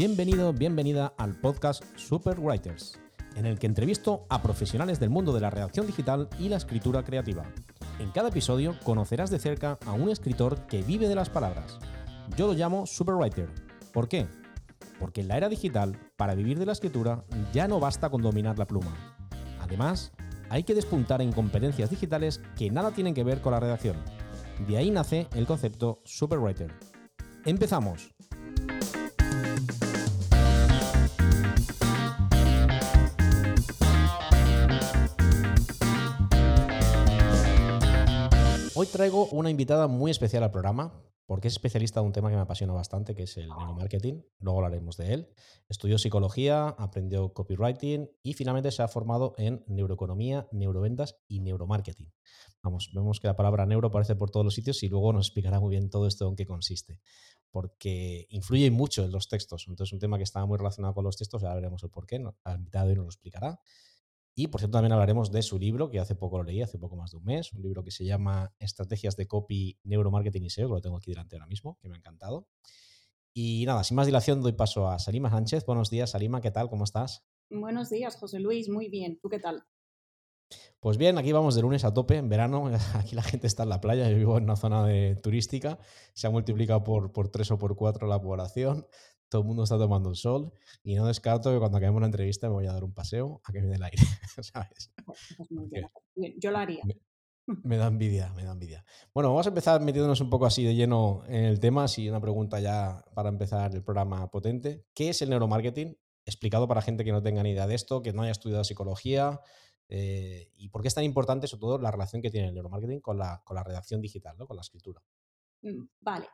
Bienvenido, bienvenida al podcast Super Writers, en el que entrevisto a profesionales del mundo de la redacción digital y la escritura creativa. En cada episodio conocerás de cerca a un escritor que vive de las palabras. Yo lo llamo Superwriter. ¿Por qué? Porque en la era digital, para vivir de la escritura, ya no basta con dominar la pluma. Además, hay que despuntar en competencias digitales que nada tienen que ver con la redacción. De ahí nace el concepto Superwriter. ¡Empezamos! Hoy traigo una invitada muy especial al programa, porque es especialista de un tema que me apasiona bastante, que es el neuromarketing. Luego hablaremos de él. Estudió psicología, aprendió copywriting y finalmente se ha formado en neuroeconomía, neuroventas y neuromarketing. Vamos, vemos que la palabra neuro aparece por todos los sitios y luego nos explicará muy bien todo esto en qué consiste. Porque influye mucho en los textos. Entonces, es un tema que está muy relacionado con los textos, ya veremos el por qué. La invitada hoy nos lo explicará. Y por cierto, también hablaremos de su libro, que hace poco lo leí, hace poco más de un mes, un libro que se llama Estrategias de Copy, Neuromarketing y SEO, que lo tengo aquí delante ahora mismo, que me ha encantado. Y nada, sin más dilación, doy paso a Salima Sánchez. Buenos días, Salima, ¿qué tal? ¿Cómo estás? Buenos días, José Luis, muy bien. ¿Tú qué tal? Pues bien, aquí vamos de lunes a tope, en verano, aquí la gente está en la playa, yo vivo en una zona de turística, se ha multiplicado por, por tres o por cuatro la población, todo el mundo está tomando el sol y no descarto que cuando acabemos una entrevista me voy a dar un paseo a que me dé el aire, ¿sabes? Yo lo haría. Me, da envidia, me da envidia. Bueno, vamos a empezar metiéndonos un poco así de lleno en el tema, así una pregunta ya para empezar el programa potente. ¿Qué es el neuromarketing? Explicado para gente que no tenga ni idea de esto, que no haya estudiado psicología, eh, y por qué es tan importante, sobre todo, la relación que tiene el neuromarketing con la, con la redacción digital, ¿no? con la escritura. Mm, vale.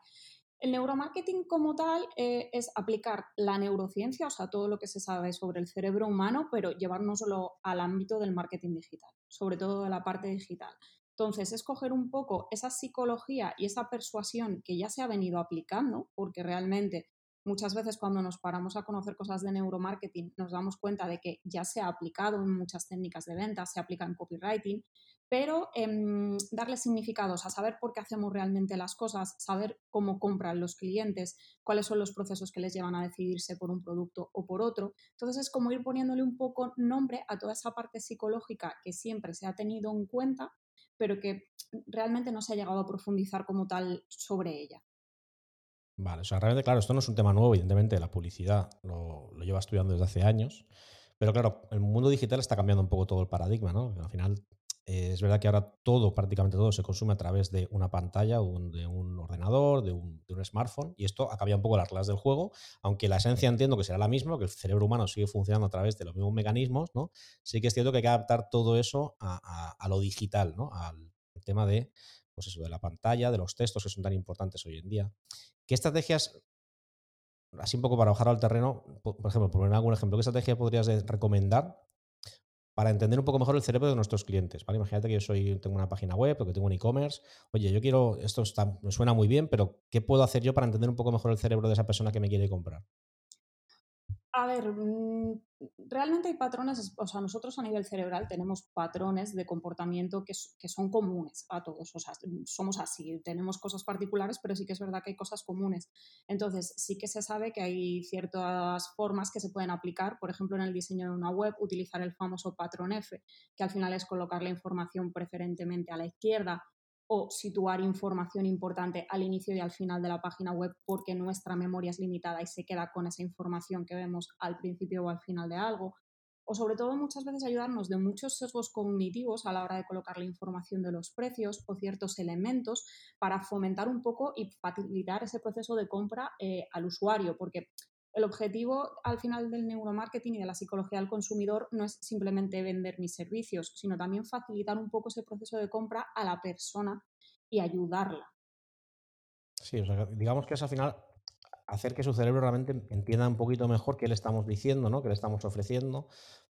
El neuromarketing como tal eh, es aplicar la neurociencia, o sea, todo lo que se sabe sobre el cerebro humano, pero llevárnoslo al ámbito del marketing digital, sobre todo de la parte digital. Entonces, es coger un poco esa psicología y esa persuasión que ya se ha venido aplicando, porque realmente muchas veces cuando nos paramos a conocer cosas de neuromarketing nos damos cuenta de que ya se ha aplicado en muchas técnicas de venta, se aplica en copywriting, pero em, darle significados, a saber por qué hacemos realmente las cosas, saber cómo compran los clientes, cuáles son los procesos que les llevan a decidirse por un producto o por otro. Entonces es como ir poniéndole un poco nombre a toda esa parte psicológica que siempre se ha tenido en cuenta, pero que realmente no se ha llegado a profundizar como tal sobre ella. Vale, o sea, realmente, claro, esto no es un tema nuevo, evidentemente, la publicidad lo, lo lleva estudiando desde hace años, pero claro, el mundo digital está cambiando un poco todo el paradigma, ¿no? Al final eh, es verdad que ahora todo, prácticamente todo, se consume a través de una pantalla, de un ordenador, de un, smartphone, y esto ha cambiado un poco las reglas del juego, aunque la esencia entiendo que será la misma, que el cerebro humano sigue funcionando a través de los mismos mecanismos, ¿no? Sí que es cierto que hay que adaptar todo eso a, lo digital, ¿no? Al tema de, pues eso, de la pantalla, de los textos que son tan importantes hoy en día. ¿Qué estrategias así un poco para bajar al terreno, por ejemplo, por poner algún ejemplo, ¿qué estrategia podrías recomendar para entender un poco mejor el cerebro de nuestros clientes. Imagínate que yo soy, tengo una página web o que tengo un e-commerce. Oye, yo quiero, esto me suena muy bien, pero ¿qué puedo hacer yo para entender un poco mejor el cerebro de esa persona que me quiere comprar? A ver, mm, realmente hay patrones, o sea, nosotros a nivel cerebral tenemos patrones de comportamiento que, son comunes a todos, o sea, somos así, tenemos cosas particulares, pero sí que es verdad que hay cosas comunes. Entonces, sí que se sabe que hay ciertas formas que se pueden aplicar, por ejemplo, en el diseño de una web, utilizar el famoso patrón F, que al final es colocar la información preferentemente a la izquierda o situar información importante al inicio y al final de la página web porque nuestra memoria es limitada y se queda con esa información que vemos al principio o al final de algo. O sobre todo muchas veces ayudarnos de muchos sesgos cognitivos a la hora de colocar la información de los precios o ciertos elementos para fomentar un poco y facilitar ese proceso de compra eh, al usuario, porque el objetivo al final del neuromarketing y de la psicología del consumidor no es simplemente vender mis servicios, sino también facilitar un poco ese proceso de compra a la persona y ayudarla. Sí, digamos que es al final hacer que su cerebro realmente entienda un poquito mejor qué le estamos diciendo, ¿no? qué le estamos ofreciendo,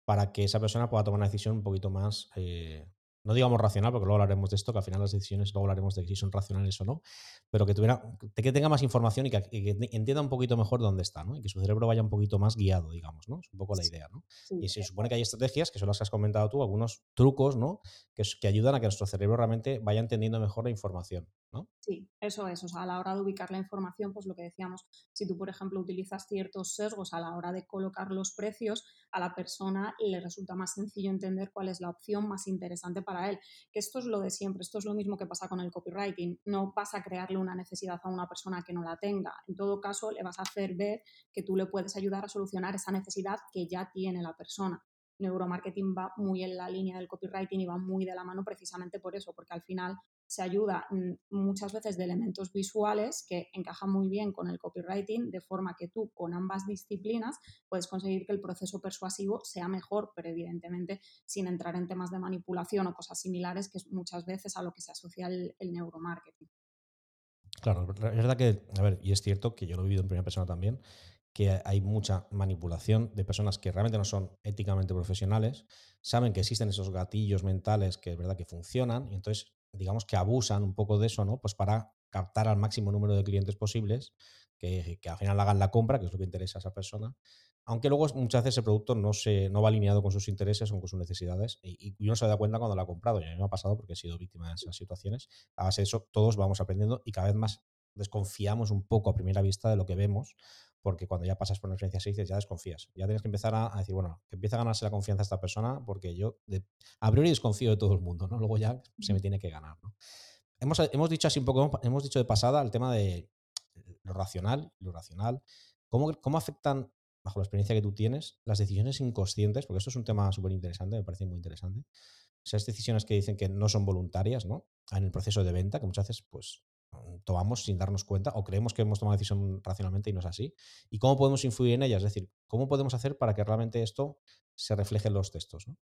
para que esa persona pueda tomar una decisión un poquito más eh, no digamos racional, porque luego hablaremos de esto, que al final las decisiones, luego hablaremos de si son racionales o no, pero que, tuviera, que tenga más información y que, entienda un poquito mejor dónde está, ¿no? Y que su cerebro vaya un poquito más guiado, digamos, ¿no? Es un poco la idea, ¿no? y se supone que hay estrategias, que son las que has comentado tú, algunos trucos, ¿no? Que, que ayudan a que nuestro cerebro realmente vaya entendiendo mejor la información. Sí, eso es. O sea, a la hora de ubicar la información, pues lo que decíamos, si tú, por ejemplo, utilizas ciertos sesgos a la hora de colocar los precios, a la persona le resulta más sencillo entender cuál es la opción más interesante para él. Que esto es lo de siempre, esto es lo mismo que pasa con el copywriting. No vas a crearle una necesidad a una persona que no la tenga. En todo caso, le vas a hacer ver que tú le puedes ayudar a solucionar esa necesidad que ya tiene la persona neuromarketing va muy en la línea del copywriting y va muy de la mano precisamente por eso, porque al final se ayuda mm, muchas veces de elementos visuales que encajan muy bien con el copywriting, de forma que tú con ambas disciplinas puedes conseguir que el proceso persuasivo sea mejor, pero evidentemente sin entrar en temas de manipulación o cosas similares, que es muchas veces a lo que se asocia el, el neuromarketing. Claro, es verdad que, a ver, y es cierto que yo lo he vivido en primera persona también, que hay mucha manipulación de personas que realmente no son éticamente profesionales, saben que existen esos gatillos mentales que es verdad que funcionan y entonces digamos que abusan un poco de eso, ¿no? Pues para captar al máximo número de clientes posibles, que, que al final hagan la compra, que es lo que interesa a esa persona, aunque luego muchas veces ese producto no, se, no va alineado con sus intereses o con sus necesidades y, y uno se da cuenta cuando lo ha comprado. Y a mí me ha pasado porque he sido víctima de esas situaciones. A base de eso, todos vamos aprendiendo y cada vez más desconfiamos un poco a primera vista de lo que vemos porque cuando ya pasas por una experiencia 6 ya desconfías. Ya tienes que empezar a, decir, bueno, que empieza a ganarse la confianza esta persona porque yo de, a priori desconfío de todo el mundo, ¿no? Luego ya se me tiene que ganar, ¿no? Hemos, hemos dicho así un poco, hemos dicho de pasada el tema de lo racional, lo racional. ¿Cómo, cómo afectan, bajo la experiencia que tú tienes, las decisiones inconscientes? Porque esto es un tema súper interesante, me parece muy interesante. Esas decisiones que dicen que no son voluntarias, ¿no? En el proceso de venta, que muchas veces, pues, tomamos sin darnos cuenta o creemos que hemos tomado decisión racionalmente y no es así. ¿Y cómo podemos influir en ellas? Es decir, ¿cómo podemos hacer para que realmente esto se refleje en los textos? ¿no?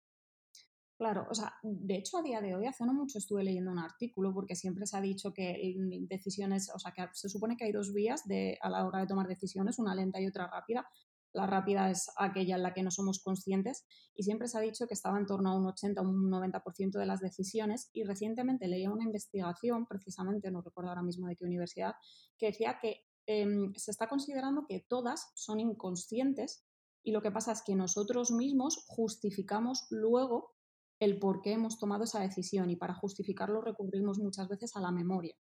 Claro, o sea, de hecho a día de hoy, hace no mucho estuve leyendo un artículo porque siempre se ha dicho que decisiones, o sea, que se supone que hay dos vías de, a la hora de tomar decisiones, una lenta y otra rápida, la rápida es aquella en la que no somos conscientes y siempre se ha dicho que estaba en torno a un 80 o un 90% de las decisiones y recientemente leía una investigación, precisamente, no recuerdo ahora mismo de qué universidad, que decía que em, se está considerando que todas son inconscientes y lo que pasa es que nosotros mismos justificamos luego el por qué hemos tomado esa decisión y para justificarlo recurrimos muchas veces a la memoria.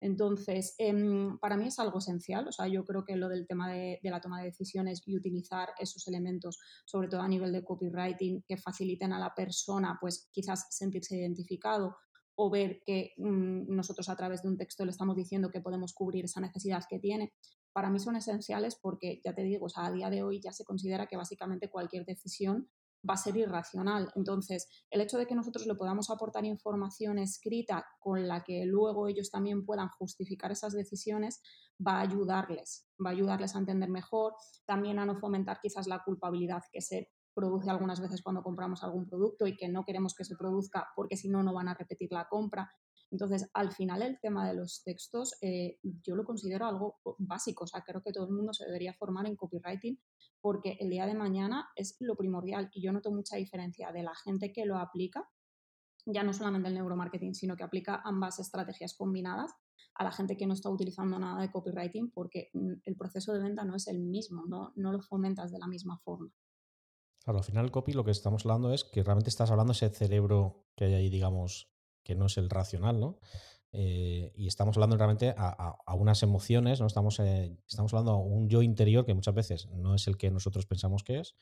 Entonces, em, para mí es algo esencial. O sea, yo creo que lo del tema de, la toma de decisiones y utilizar esos elementos, sobre todo a nivel de copywriting, que faciliten a la persona, pues quizás sentirse identificado o ver que mm, nosotros a través de un texto le estamos diciendo que podemos cubrir esa necesidad que tiene, para mí son esenciales porque, ya te digo, o sea, a día de hoy ya se considera que básicamente cualquier decisión va a ser irracional. Entonces, el hecho de que nosotros le podamos aportar información escrita con la que luego ellos también puedan justificar esas decisiones va a ayudarles, va a ayudarles a entender mejor, también a no fomentar quizás la culpabilidad que se produce algunas veces cuando compramos algún producto y que no queremos que se produzca porque si no, no van a repetir la compra. Entonces, al final el tema de los textos eh, yo lo considero algo básico, o sea, creo que todo el mundo se debería formar en copywriting porque el día de mañana es lo primordial y yo noto mucha diferencia de la gente que lo aplica, ya no solamente el neuromarketing, sino que aplica ambas estrategias combinadas a la gente que no está utilizando nada de copywriting porque mm, el proceso de venta no es el mismo, no, no lo fomentas de la misma forma. Claro, al final el copy lo que estamos hablando es que realmente estás hablando ese cerebro que hay ahí, digamos, que no es el racional, ¿no? Eh, y estamos hablando realmente a, unas emociones, ¿no? Estamos, eh, estamos hablando a un yo interior que muchas veces no es el que nosotros pensamos que es.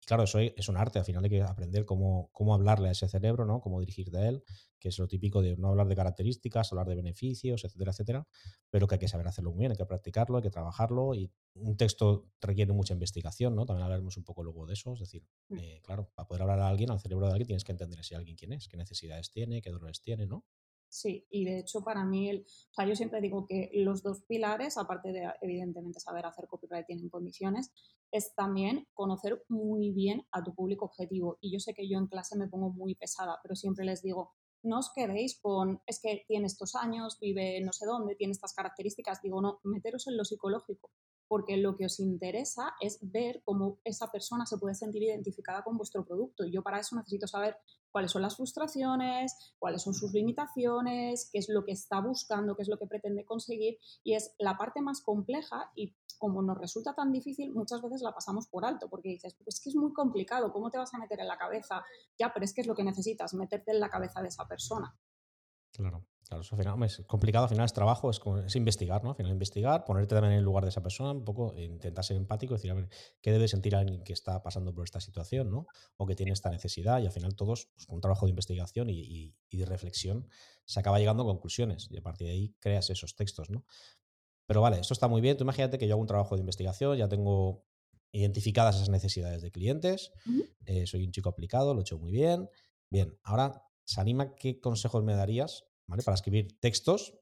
Y claro, eso es un arte, al final hay que aprender cómo, cómo hablarle a ese cerebro, ¿no? Cómo dirigir de él, que es lo típico de no hablar de características, hablar de beneficios, etcétera, etcétera, pero que hay que saber hacerlo muy bien, hay que practicarlo, hay que trabajarlo y un texto requiere mucha investigación, ¿no? También hablaremos un poco luego de eso, es decir, mm. eh, claro, para poder hablar a alguien, al cerebro de alguien, tienes que entender si alguien quién es, qué necesidades tiene, qué dolores tiene, ¿no? Sí, y de hecho para mí, el, o sea, yo siempre digo que los dos pilares, aparte de evidentemente saber hacer copywriting en condiciones, es también conocer muy bien a tu público objetivo. Y yo sé que yo en clase me pongo muy pesada, pero siempre les digo, no os quedéis con, es que tiene estos años, vive no sé dónde, tiene estas características. Digo, no, meteros en lo psicológico, porque lo que os interesa es ver cómo esa persona se puede sentir identificada con vuestro producto. Y yo para eso necesito saber cuáles son las frustraciones, cuáles son sus limitaciones, qué es lo que está buscando, qué es lo que pretende conseguir. Y es la parte más compleja y como nos resulta tan difícil, muchas veces la pasamos por alto, porque dices, pues es que es muy complicado, ¿cómo te vas a meter en la cabeza? Ya, pero es que es lo que necesitas, meterte en la cabeza de esa persona. Claro, claro, eso al final, es complicado, al final es trabajo, es, es investigar, ¿no? Al final investigar, ponerte también en el lugar de esa persona, un poco, e intentar ser empático, decir, a ver, ¿qué debe sentir alguien que está pasando por esta situación, ¿no? O que tiene esta necesidad, y al final todos, pues, con un trabajo de investigación y, y- y de reflexión, se acaba llegando a conclusiones, y a partir de ahí creas esos textos, ¿no? Pero vale, esto está muy bien. Tú imagínate que yo hago un trabajo de investigación, ya tengo identificadas esas necesidades de clientes, eh, soy un chico aplicado, lo he hecho muy bien. Bien, ahora, Salima, ¿qué consejos me darías ¿vale? para escribir textos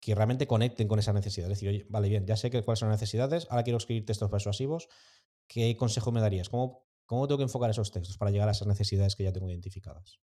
que realmente conecten con esa necesidad? Es decir, oye, vale, bien, ya sé que, cuáles son las necesidades, ahora quiero escribir textos persuasivos. ¿Qué consejo me darías? ¿Cómo, ¿Cómo tengo que enfocar esos textos para llegar a esas necesidades que ya tengo identificadas?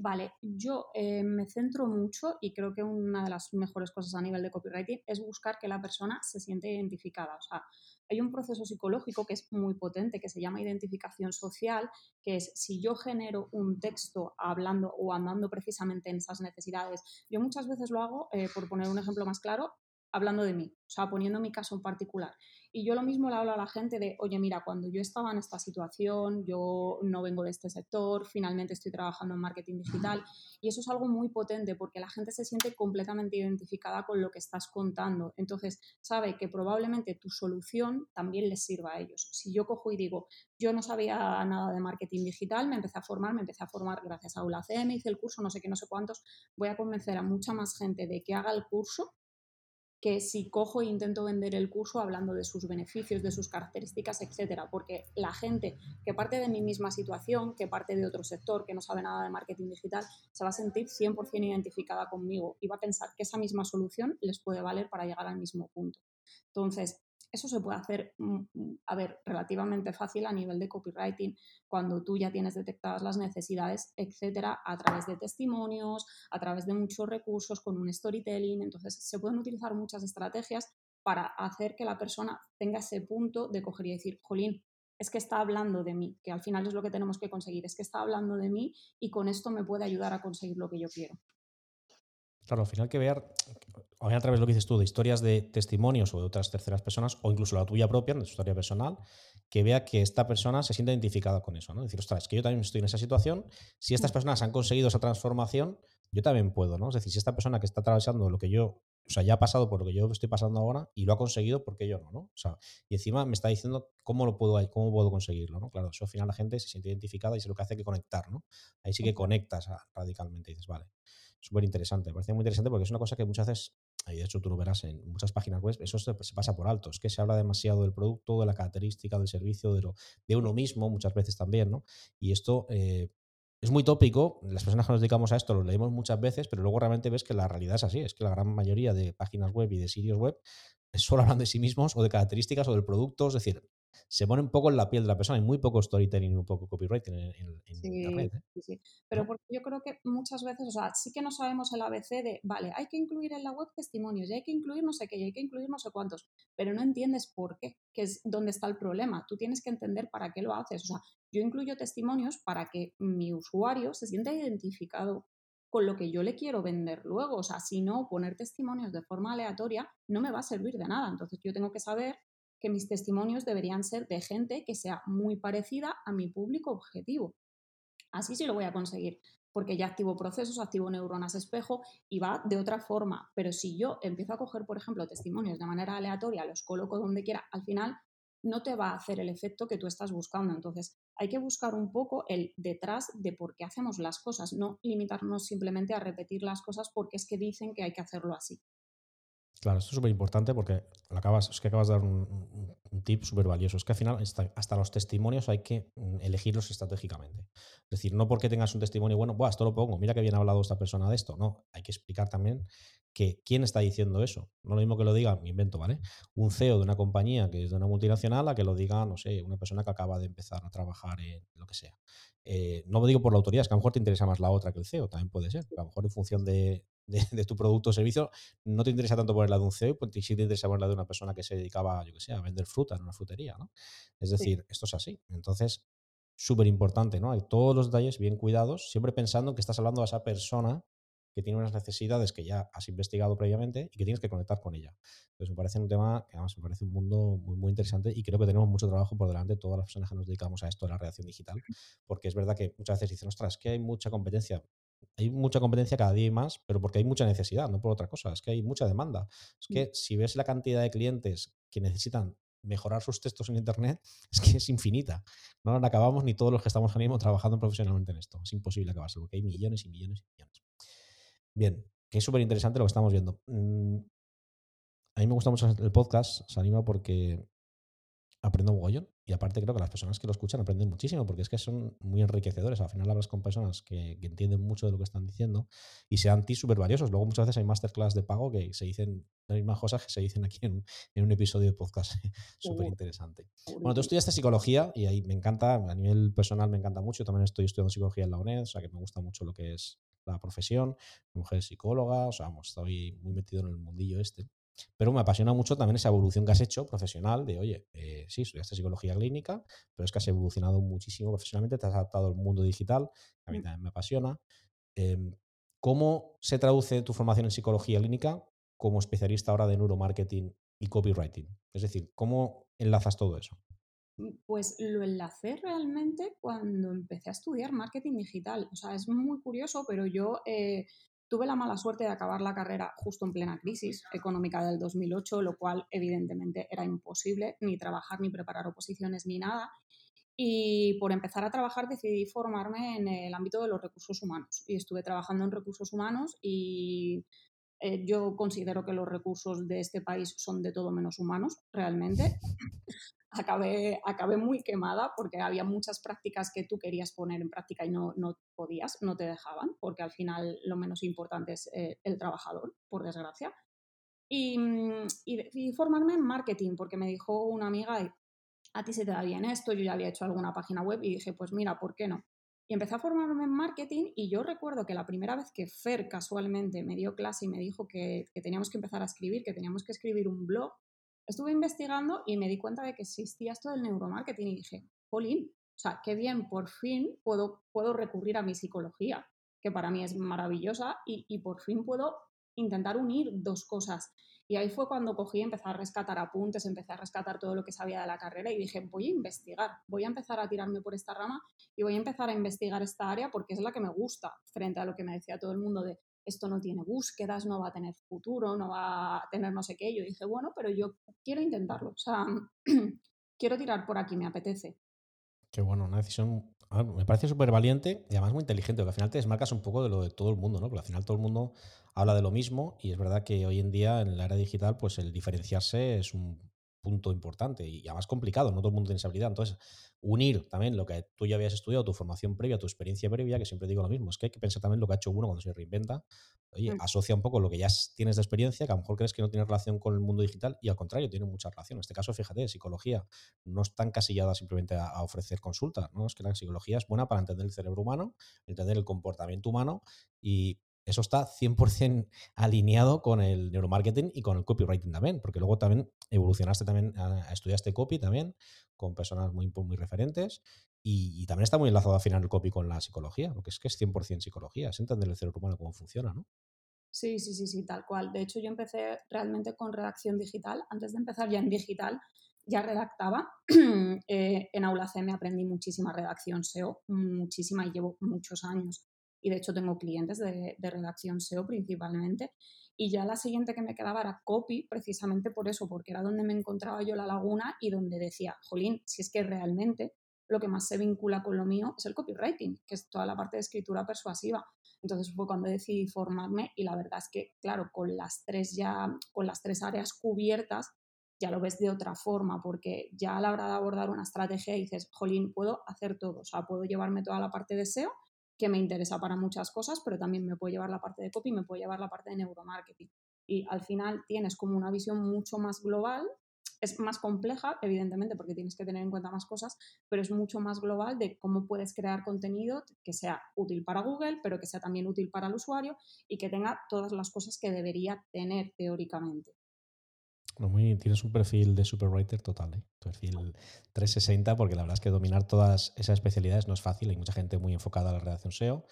Vale, yo eh, me centro mucho y creo que una de las mejores cosas a nivel de copywriting es buscar que la persona se siente identificada. O sea, hay un proceso psicológico que es muy potente, que se llama identificación social, que es si yo genero un texto hablando o andando precisamente en esas necesidades. Yo muchas veces lo hago, eh, por poner un ejemplo más claro, hablando de mí, o sea, poniendo mi caso en particular. Y yo lo mismo le hablo a la gente de, oye, mira, cuando yo estaba en esta situación, yo no vengo de este sector, finalmente estoy trabajando en marketing digital. Y eso es algo muy potente porque la gente se siente completamente identificada con lo que estás contando. Entonces, sabe que probablemente tu solución también les sirva a ellos. Si yo cojo y digo, yo no sabía nada de marketing digital, me empecé a formar, me empecé a formar gracias a ULACM, hice el curso, no sé qué, no sé cuántos, voy a convencer a mucha más gente de que haga el curso que si cojo e intento vender el curso hablando de sus beneficios, de sus características, etcétera, porque la gente que parte de mi misma situación, que parte de otro sector, que no sabe nada de marketing digital, se va a sentir 100% identificada conmigo y va a pensar que esa misma solución les puede valer para llegar al mismo punto. Entonces, eso se puede hacer, mm, mm, a ver, relativamente fácil a nivel de copywriting, cuando tú ya tienes detectadas las necesidades, etcétera, a través de testimonios, a través de muchos recursos, con un storytelling. Entonces, se pueden utilizar muchas estrategias para hacer que la persona tenga ese punto de coger y decir, jolín, es que está hablando de mí, que al final es lo que tenemos que conseguir, es que está hablando de mí y con esto me puede ayudar a conseguir lo que yo quiero. Claro, al final que ver, a través de lo que dices tú, de historias de testimonios o de otras terceras personas, o incluso la tuya propia, de tu historia personal, que vea que esta persona se siente identificada con eso, ¿no? Decir, ostras, es que yo también estoy en esa situación, si estas Mm, personas han conseguido esa transformación, yo también puedo, ¿no? Es decir, si esta persona que está atravesando lo que yo, o sea, ya ha pasado por lo que yo estoy pasando ahora y lo ha conseguido, ¿por qué yo no, no? O sea, y encima me está diciendo cómo lo puedo, cómo puedo conseguirlo, ¿no? Claro, eso al final la gente se siente identificada y es lo que hace que conectar, ¿no? Ahí sí que conectas a- radicalmente y dices, vale, súper interesante. Me parece muy interesante porque es una cosa que muchas veces, y de hecho tú lo verás en muchas páginas web, eso se, pasa por alto. Es que se habla demasiado del producto, de la característica, del servicio, de, lo, de uno mismo, muchas veces también, ¿no? Y esto eh, es muy tópico. Las personas que nos dedicamos a esto lo leemos muchas veces, pero luego realmente ves que la realidad es así. Es que la gran mayoría de páginas web y de sitios web solo hablan de sí mismos o de características o del producto. Es decir, se pone un poco en la piel de la persona. Hay muy poco storytelling y muy poco copywriting en, en- en Sí, Internet, ¿eh? sí, sí. Pero porque yo creo que muchas veces, o sea, sí que no sabemos el ABC de, vale, hay que incluir en la web testimonios y hay que incluir no sé qué y hay que incluir no sé cuántos, pero no entiendes por qué, que es donde está el problema. Tú tienes que entender para qué lo haces. O sea, yo incluyo testimonios para que mi usuario se sienta identificado con lo que yo le quiero vender luego. O sea, si no, poner testimonios de forma aleatoria no me va a servir de nada. Entonces yo tengo que saber que mis testimonios deberían ser de gente que sea muy parecida a mi público objetivo. Así sí lo voy a conseguir, porque ya activo procesos, activo neuronas espejo y va de otra forma. Pero si yo empiezo a coger, por ejemplo, testimonios de manera aleatoria, los coloco donde quiera, al final no te va a hacer el efecto que tú estás buscando. Entonces, hay que buscar un poco el detrás de por qué hacemos las cosas, no limitarnos simplemente a repetir las cosas porque es que dicen que hay que hacerlo así. Claro, esto es súper importante porque lo acabas, es que acabas de dar un, tip súper valioso. Es que al final hasta, los testimonios hay que mm, elegirlos estratégicamente. Es decir, no porque tengas un testimonio bueno, Buah, esto lo pongo, mira que bien ha hablado esta persona de esto. No, hay que explicar también que quién está diciendo eso. No lo mismo que lo diga, me invento, ¿vale? Un CEO de una compañía que es de una multinacional a que lo diga, no sé, una persona que acaba de empezar a trabajar en lo que sea. Eh, no lo digo por la autoridad, es que a lo mejor te interesa más la otra que el CEO, también puede ser. A lo mejor en función de, de- de tu producto o servicio no te interesa tanto poner la de un CEO, pues sí te interesa poner la de una persona que se dedicaba, yo que sé, a vender fruta en una frutería, ¿no? Es Sí. decir, esto es así. Entonces, súper importante, ¿no? Hay todos los detalles bien cuidados, siempre pensando que estás hablando a esa persona que tiene unas necesidades que ya has investigado previamente y que tienes que conectar con ella. Entonces, me parece un tema que además me parece un mundo muy, muy interesante y creo que tenemos mucho trabajo por delante todas las personas que nos dedicamos a esto de la redacción digital, porque es verdad que muchas veces dicen, ostras, que hay mucha competencia. Hay mucha competencia cada día más, pero porque hay mucha necesidad, no por otra cosa, es que hay mucha demanda. Es Mm. que si ves la cantidad de clientes que necesitan mejorar sus textos en Internet, es que es infinita. No acabamos ni todos los que estamos ahora mismo trabajando profesionalmente en esto. Es imposible acabarse, porque hay millones y millones y millones. Bien, que es súper interesante lo que estamos viendo. Mm, a mí me gusta mucho el podcast, se anima porque aprendo un mogollón. Y aparte creo que las personas que lo escuchan aprenden muchísimo porque es que son muy enriquecedores. Al final hablas con personas que, que entienden mucho de lo que están diciendo y sean ti súper valiosos. Luego muchas veces hay masterclass de pago que se dicen las mismas cosas que se dicen aquí en, en un episodio de podcast. súper interesante. Bueno, tú estudiaste psicología y ahí me encanta, a nivel personal me encanta mucho. Yo también estoy estudiando psicología en la UNED, o sea que me gusta mucho lo que es la profesión. Mi mujer es psicóloga, o sea, vamos, estoy muy metido en el mundillo este. Pero me apasiona mucho también esa evolución que has hecho profesional de, oye, eh, sí, estudiaste psicología clínica, pero es que has evolucionado muchísimo profesionalmente, te has adaptado al mundo digital, que a mí Mm. también me apasiona. Em, ¿Cómo se traduce tu formación en psicología clínica como especialista ahora de neuromarketing y copywriting? Es decir, ¿cómo enlazas todo eso? Mm, Pues lo enlacé realmente cuando empecé a estudiar marketing digital. O sea, es muy curioso, pero yo eh, tuve la mala suerte de acabar la carrera justo en plena crisis económica del 2008, lo cual evidentemente era imposible ni trabajar, ni preparar oposiciones, ni nada. Y por empezar a trabajar decidí formarme en el ámbito de los recursos humanos. Y estuve trabajando en recursos humanos y eh, yo considero que los recursos de este país son de todo menos humanos, realmente. Acabé, acabé muy quemada porque había muchas prácticas que tú querías poner en práctica y no, no podías, no te dejaban, porque al final lo menos importante es eh, el trabajador, por desgracia. Y, y decidí formarme en marketing porque me dijo una amiga, a ti se te da bien esto, yo ya había hecho alguna página web y dije, pues mira, ¿por qué no? Y empecé a formarme en marketing y yo recuerdo que la primera vez que Fer casualmente me dio clase y me dijo que, que teníamos que empezar a escribir, que teníamos que escribir un blog, estuve investigando y me di cuenta de que existía esto del neuromarketing y dije, jolín, o sea, qué bien, por fin puedo, puedo recurrir a mi psicología, que para mí es maravillosa, y, y por fin puedo intentar unir dos cosas. Y ahí fue cuando cogí, empecé a rescatar apuntes, empecé a rescatar todo lo que sabía de la carrera y dije, voy a investigar, voy a empezar a tirarme por esta rama y voy a empezar a investigar esta área porque es la que me gusta, frente a lo que me decía todo el mundo de esto no tiene búsquedas, no va a tener futuro, no va a tener no sé qué. Yo dije, bueno, pero yo quiero intentarlo, o sea, quiero tirar por aquí, me apetece. Qué bueno, una decisión, ver, me parece súper valiente y además muy inteligente, porque al final te desmarcas un poco de lo de todo el mundo, ¿no? Porque al final todo el mundo habla de lo mismo y es verdad que hoy en día en la era digital, pues el diferenciarse es un punto importante y además complicado, no todo el mundo tiene esa habilidad. Entonces, unir también lo que tú ya habías estudiado, tu formación previa, tu experiencia previa, que siempre digo lo mismo, es que hay que pensar también lo que ha hecho uno cuando se reinventa. Oye, Mm. asocia un poco lo que ya tienes de experiencia, que a lo mejor crees que no tiene relación con el mundo digital y al contrario, tiene mucha relación. En este caso, fíjate, psicología no está encasillada simplemente a, a ofrecer consultas, ¿no? Es que la psicología es buena para entender el cerebro humano, entender el comportamiento humano y eso está 100% alineado con el neuromarketing y con el copywriting también, porque luego también evolucionaste también, estudiaste copy también con personas muy, muy referentes y, también está muy enlazado al final el copy con la psicología, porque es que es 100% psicología, es entender el cerebro humano cómo funciona, ¿no? Sí, sí, sí, sí, tal cual. De hecho, yo empecé realmente con redacción digital. Antes de empezar ya en digital, ya redactaba. eh, en Aula C me aprendí muchísima redacción SEO, muchísima, y llevo muchos años. De hecho tengo clientes de, de, redacción SEO principalmente. Y ya la siguiente que me quedaba era copy, precisamente por eso, porque era donde me encontraba yo la laguna y donde decía, jolín, si es que realmente lo que más se vincula con lo mío es el copywriting, que es toda la parte de escritura persuasiva. Entonces fue cuando decidí formarme y la verdad es que, claro, con las tres ya, con las tres áreas cubiertas, ya lo ves de otra forma, porque ya a la hora de abordar una estrategia dices, jolín, puedo hacer todo, o sea, puedo llevarme toda la parte de SEO, que me interesa para muchas cosas, pero también me puedo llevar la parte de copy, me puedo llevar la parte de neuromarketing. Y al final tienes como una visión mucho más global, es más compleja, evidentemente, porque tienes que tener en cuenta más cosas, pero es mucho más global de cómo puedes crear contenido que sea útil para Google, pero que sea también útil para el usuario y que tenga todas las cosas que debería tener teóricamente. Muy, tienes un perfil de superwriter total, ¿eh? perfil 360, porque la verdad es que dominar todas esas especialidades no es fácil. Hay mucha gente muy enfocada a la redacción SEO,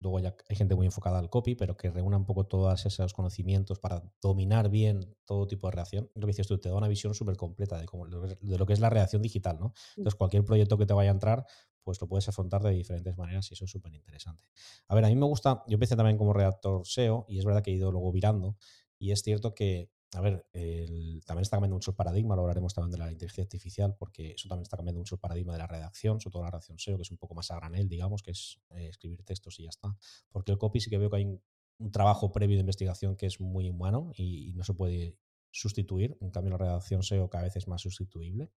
luego ya hay gente muy enfocada al copy, pero que reúna un poco todos esos conocimientos para dominar bien todo tipo de redacción. Lo que dices tú, te da una visión súper completa de, cómo, de lo que es la redacción digital, ¿no? Entonces, cualquier proyecto que te vaya a entrar, pues lo puedes afrontar de diferentes maneras y eso es súper interesante. A ver, a mí me gusta, yo empecé también como redactor SEO y es verdad que he ido luego virando y es cierto que, a ver, también está cambiando mucho el paradigma, lo hablaremos también de la inteligencia artificial porque eso también está cambiando mucho el paradigma de la redacción, sobre todo la redacción SEO, que es un poco más a granel, digamos, que es eh, escribir textos y ya está. Porque el copy sí que veo que hay un, trabajo previo de investigación que es muy humano y, no se puede sustituir. En cambio, la redacción SEO cada vez es más sustituible.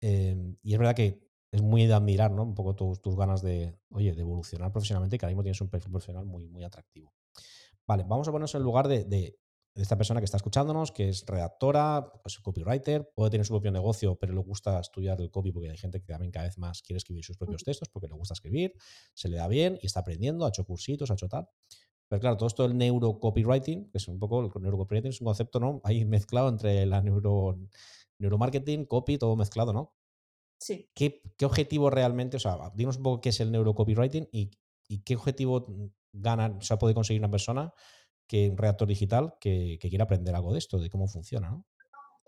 Em, y es verdad que es muy de admirar, ¿no? Un poco tus, tus ganas de, oye, de evolucionar profesionalmente que ahora mismo tienes un perfil profesional muy, muy atractivo. Vale, vamos a ponernos en el lugar de, esta persona que está escuchándonos, que es redactora, pues copywriter, puede tener su propio negocio, pero le gusta estudiar el copy porque hay gente que también cada vez más quiere escribir sus propios textos porque le gusta escribir, se le da bien y está aprendiendo, ha hecho cursitos, ha hecho tal. Pero claro, todo esto del neurocopywriting, que es un poco, el neurocopywriting es un concepto, ¿no? Ahí mezclado entre la neuro, neuromarketing, copy, todo mezclado, ¿no? Sí. ¿Qué, objetivo realmente, o sea, dinos un poco qué es el neurocopywriting y, y qué objetivo gana, o sea, puede conseguir una persona que un redactor digital que, quiera aprender algo de esto, de cómo funciona, ¿no?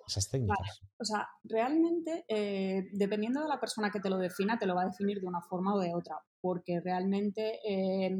Esas técnicas. O sea, realmente, eh, dependiendo de la persona que te lo defina, te lo va a definir de una forma o de otra, porque realmente eh,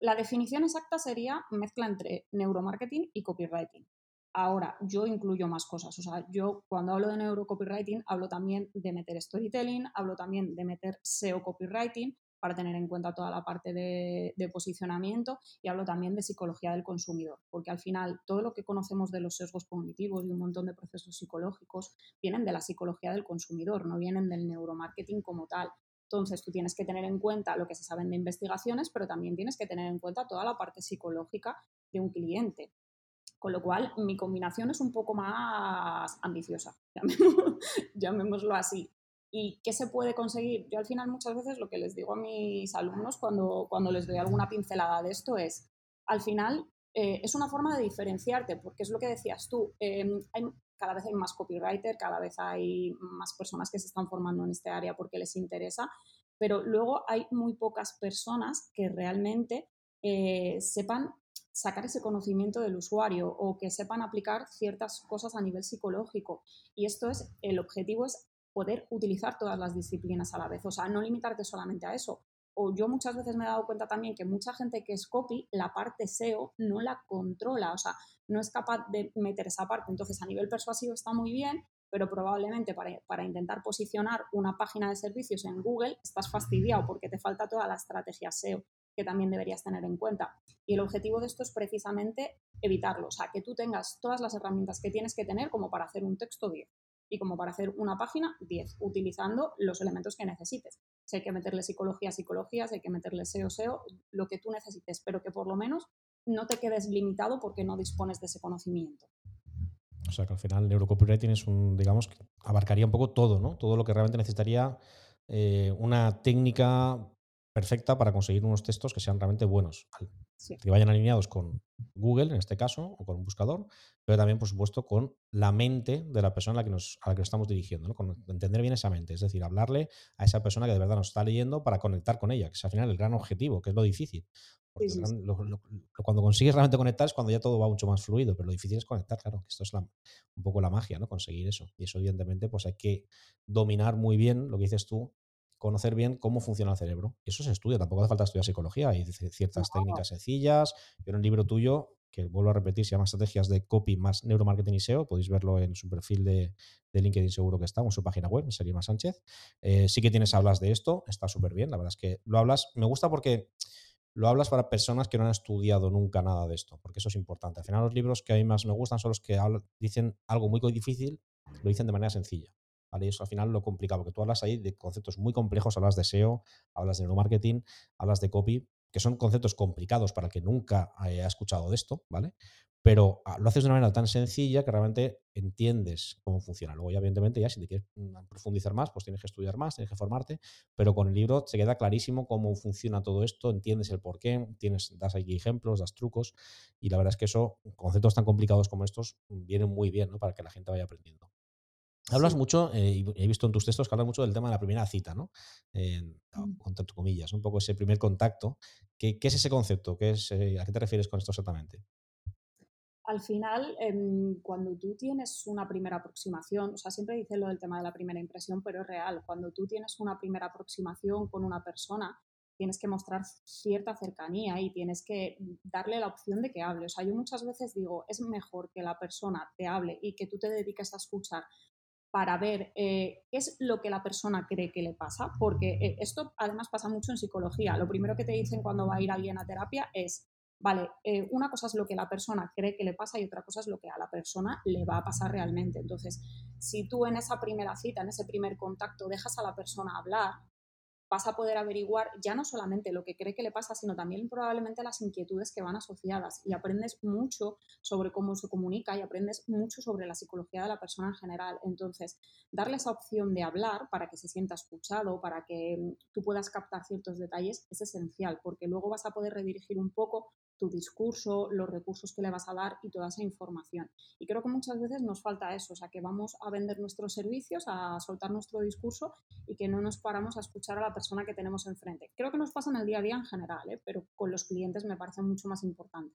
la definición exacta sería mezcla entre neuromarketing y copywriting. Ahora, yo incluyo más cosas. O sea, yo cuando hablo de neurocopywriting hablo también de meter storytelling, hablo también de meter SEO copywriting para tener en cuenta toda la parte de, posicionamiento y hablo también de psicología del consumidor, porque al final todo lo que conocemos de los sesgos cognitivos y un montón de procesos psicológicos vienen de la psicología del consumidor, no vienen del neuromarketing como tal. Entonces, tú tienes que tener en cuenta lo que se saben de investigaciones, pero también tienes que tener en cuenta toda la parte psicológica de un cliente. Con lo cual, mi combinación es un poco más ambiciosa, llamémoslo así. ¿Y qué se puede conseguir? Yo al final muchas veces lo que les digo a mis alumnos cuando, cuando les doy alguna pincelada de esto es, al final eh, es una forma de diferenciarte, porque es lo que decías tú, em, cada vez hay más copywriter, cada vez hay más personas que se están formando en este área porque les interesa, pero luego hay muy pocas personas que realmente eh, sepan sacar ese conocimiento del usuario o que sepan aplicar ciertas cosas a nivel psicológico. Y esto es, el objetivo es poder utilizar todas las disciplinas a la vez, o sea, no limitarte solamente a eso. O yo muchas veces me he dado cuenta también que mucha gente que es copy, la parte SEO no la controla, o sea, no es capaz de meter esa parte. Entonces, a nivel persuasivo está muy bien, pero probablemente para, para, intentar posicionar una página de servicios en Google estás fastidiado porque te falta toda la estrategia SEO que también deberías tener en cuenta. Y el objetivo de esto es precisamente evitarlo, o sea, que tú tengas todas las herramientas que tienes que tener como para hacer un texto 10 y como para hacer una página 10, utilizando los elementos que necesites. Si hay que meterle psicología, psicología, si hay que meterle SEO, SEO, lo que tú necesites, pero que por lo menos no te quedes limitado porque no dispones de ese conocimiento. O sea que al final neurocopywriting es un, digamos, abarcaría un poco todo, ¿no? Todo lo que realmente necesitaría eh, una técnica perfecta para conseguir unos textos que sean realmente buenos, que vayan alineados con Google en este caso o con un buscador, pero también por supuesto con la mente de la persona a la que nos, a la que nos estamos dirigiendo, ¿no? con entender bien esa mente, es decir, hablarle a esa persona que de verdad nos está leyendo para conectar con ella, que es al final el gran objetivo, que es lo difícil. cuando consigues realmente conectar es cuando ya todo va mucho más fluido, pero lo difícil es conectar, claro, que esto es un poco la magia, ¿no? Conseguir eso. Y eso, evidentemente, pues hay que dominar muy bien lo que dices tú, conocer bien cómo funciona el cerebro. Eso se estudia, tampoco hace falta estudiar psicología, hay ciertas técnicas sencillas. en un libro tuyo, que vuelvo a repetir, se llama Estrategias de Copy más Neuromarketing y SEO, podéis verlo en su perfil de, LinkedIn seguro que está, o en su página web, en más Sánchez. Eh, sí que tienes, hablas de esto, está súper bien, la verdad es que lo hablas, me gusta porque lo hablas para personas que no han estudiado nunca nada de esto, porque eso es importante. Al final los libros que a mí más me gustan son los que dicen algo muy difícil, lo dicen de manera sencilla. Y eso al final lo complicado, porque tú hablas ahí de conceptos muy complejos, hablas de SEO, hablas de neuromarketing, hablas de copy, que son conceptos complicados para el que nunca haya escuchado de esto, ¿vale? Pero ah, lo haces de una manera tan sencilla que realmente entiendes cómo funciona. Luego, ya, evidentemente, ya si te quieres mm, profundizar más, pues tienes que estudiar más, tienes que formarte, pero con el libro se queda clarísimo cómo funciona todo esto, entiendes el porqué, tienes, das aquí ejemplos, das trucos, y la verdad es que eso, conceptos tan complicados como estos, vienen muy bien, ¿no? Para que la gente vaya aprendiendo. Hablas mucho, eh, y he visto en tus textos que hablas mucho del tema de la primera cita, ¿no? con mm. comillas, un poco ese primer contacto. ¿Qué, es ese concepto? ¿Qué es, eh, ¿A qué te refieres con esto exactamente? al final, em, cuando tú tienes una primera aproximación, o sea, siempre dice lo del tema de la primera impresión, pero es real, cuando tú tienes una primera aproximación con una persona, tienes que mostrar cierta cercanía y tienes que darle la opción de que hable. O sea, yo muchas veces digo, es mejor que la persona te hable y que tú te dediques a escuchar para ver eh, qué es lo que la persona cree que le pasa, porque eh, esto además pasa mucho en psicología. Lo primero que te dicen cuando va a ir alguien a terapia es, vale, eh, una cosa es lo que la persona cree que le pasa y otra cosa es lo que a la persona le va a pasar realmente. Entonces, si tú en esa primera cita, en ese primer contacto, dejas a la persona hablar, vas a poder averiguar ya no solamente lo que cree que le pasa, sino también probablemente las inquietudes que van asociadas y aprendes mucho sobre cómo se comunica y aprendes mucho sobre la psicología de la persona en general. Entonces, darle esa opción de hablar para que se sienta escuchado, para que mm, tú puedas captar ciertos detalles, es esencial, porque luego vas a poder redirigir un poco tu discurso, los recursos que le vas a dar y toda esa información. Y creo que muchas veces nos falta eso, o sea, que vamos a vender nuestros servicios, a soltar nuestro discurso y que no nos paramos a escuchar a la persona que tenemos enfrente. Creo que nos pasa en el día a día en general, ¿eh? pero con los clientes me parece mucho más importante.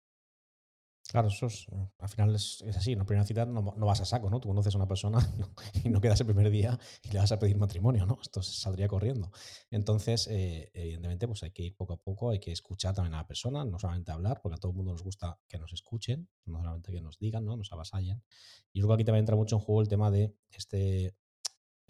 Claro, eso es, al final es, así. En la primera cita no, no vas a saco, ¿no? Tú conoces a una persona y no quedas el primer día y le vas a pedir matrimonio, ¿no? Esto saldría corriendo. Entonces, eh, evidentemente, pues hay que ir poco a poco, hay que escuchar también a la persona, no solamente hablar, porque a todo el mundo nos gusta que nos escuchen, no solamente que nos digan, ¿no? Nos avasallen. Y luego aquí también entra mucho en juego el tema de este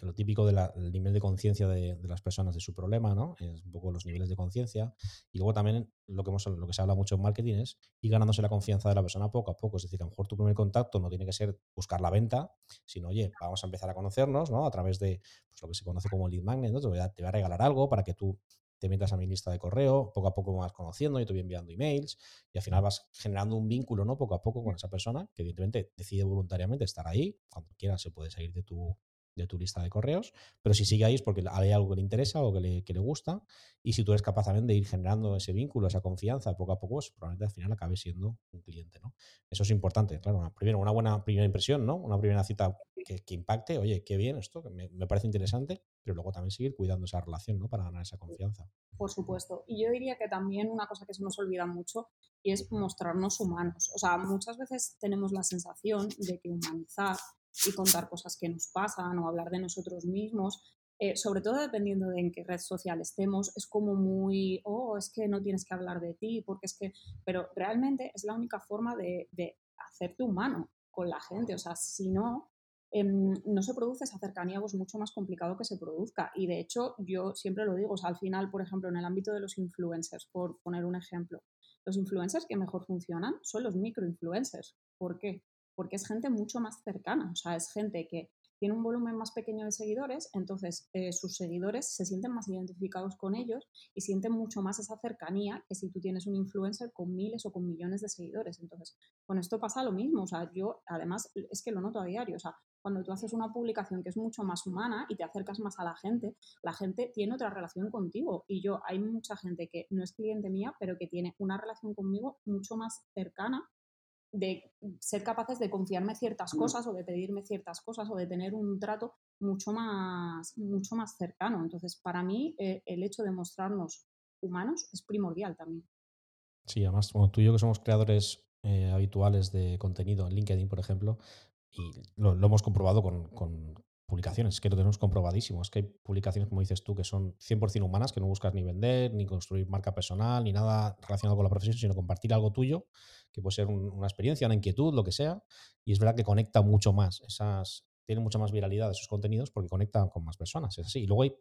lo típico del nivel de conciencia de, de, las personas de su problema, ¿no? Es un poco los niveles de conciencia. Y luego también lo que, hemos, lo que se habla mucho en marketing es ir ganándose la confianza de la persona poco a poco. Es decir, a lo mejor tu primer contacto no tiene que ser buscar la venta, sino, oye, vamos a empezar a conocernos, ¿no? A través de pues, lo que se conoce como lead magnet, ¿no? Te voy, a, te voy a regalar algo para que tú te metas a mi lista de correo, poco a poco vas conociendo, y te voy enviando emails y al final vas generando un vínculo, ¿no? Poco a poco con esa persona que evidentemente decide voluntariamente estar ahí, cuando quiera se puede salir de tu, de tu lista de correos, pero si sigue ahí es porque hay algo que le interesa o que le, que le gusta, y si tú eres capaz también de ir generando ese vínculo, esa confianza poco a poco, pues probablemente al final acabe siendo un cliente, ¿no? Eso es importante, claro, primero una buena primera impresión, ¿no? Una primera cita que, que impacte, oye, qué bien esto, que me, me, parece interesante, pero luego también seguir cuidando esa relación, ¿no? Para ganar esa confianza. Por supuesto. Y yo diría que también una cosa que se nos olvida mucho y es mostrarnos humanos. O sea, muchas veces tenemos la sensación de que humanizar y contar cosas que nos pasan o hablar de nosotros mismos, eh, sobre todo dependiendo de en qué red social estemos, es como muy, oh, es que no tienes que hablar de ti, porque es que, pero realmente es la única forma de, de hacerte humano con la gente, o sea, si no, eh, no se produce esa cercanía, pues mucho más complicado que se produzca. Y de hecho, yo siempre lo digo, o sea, al final, por ejemplo, en el ámbito de los influencers, por poner un ejemplo, los influencers que mejor funcionan son los microinfluencers. ¿Por qué? Porque es gente mucho más cercana, o sea, es gente que tiene un volumen más pequeño de seguidores, entonces eh, sus seguidores se sienten más identificados con ellos y sienten mucho más esa cercanía que si tú tienes un influencer con miles o con millones de seguidores. Entonces, con esto pasa lo mismo, o sea, yo además es que lo noto a diario, o sea, cuando tú haces una publicación que es mucho más humana y te acercas más a la gente, la gente tiene otra relación contigo. Y yo, hay mucha gente que no es cliente mía, pero que tiene una relación conmigo mucho más cercana de ser capaces de confiarme ciertas mm. cosas o de pedirme ciertas cosas o de tener un trato mucho más, mucho más cercano. Entonces, para mí, eh, el hecho de mostrarnos humanos es primordial también. Sí, además, como tú y yo que somos creadores eh, habituales de contenido en LinkedIn, por ejemplo, y lo, lo hemos comprobado con, con, publicaciones, que lo tenemos comprobadísimo. Es que hay publicaciones, como dices tú, que son 100% humanas, que no buscas ni vender, ni construir marca personal, ni nada relacionado con la profesión, sino compartir algo tuyo, que puede ser un, una experiencia, una inquietud, lo que sea. Y es verdad que conecta mucho más, esas, tiene mucha más viralidad esos contenidos porque conecta con más personas. Es así. Y luego hay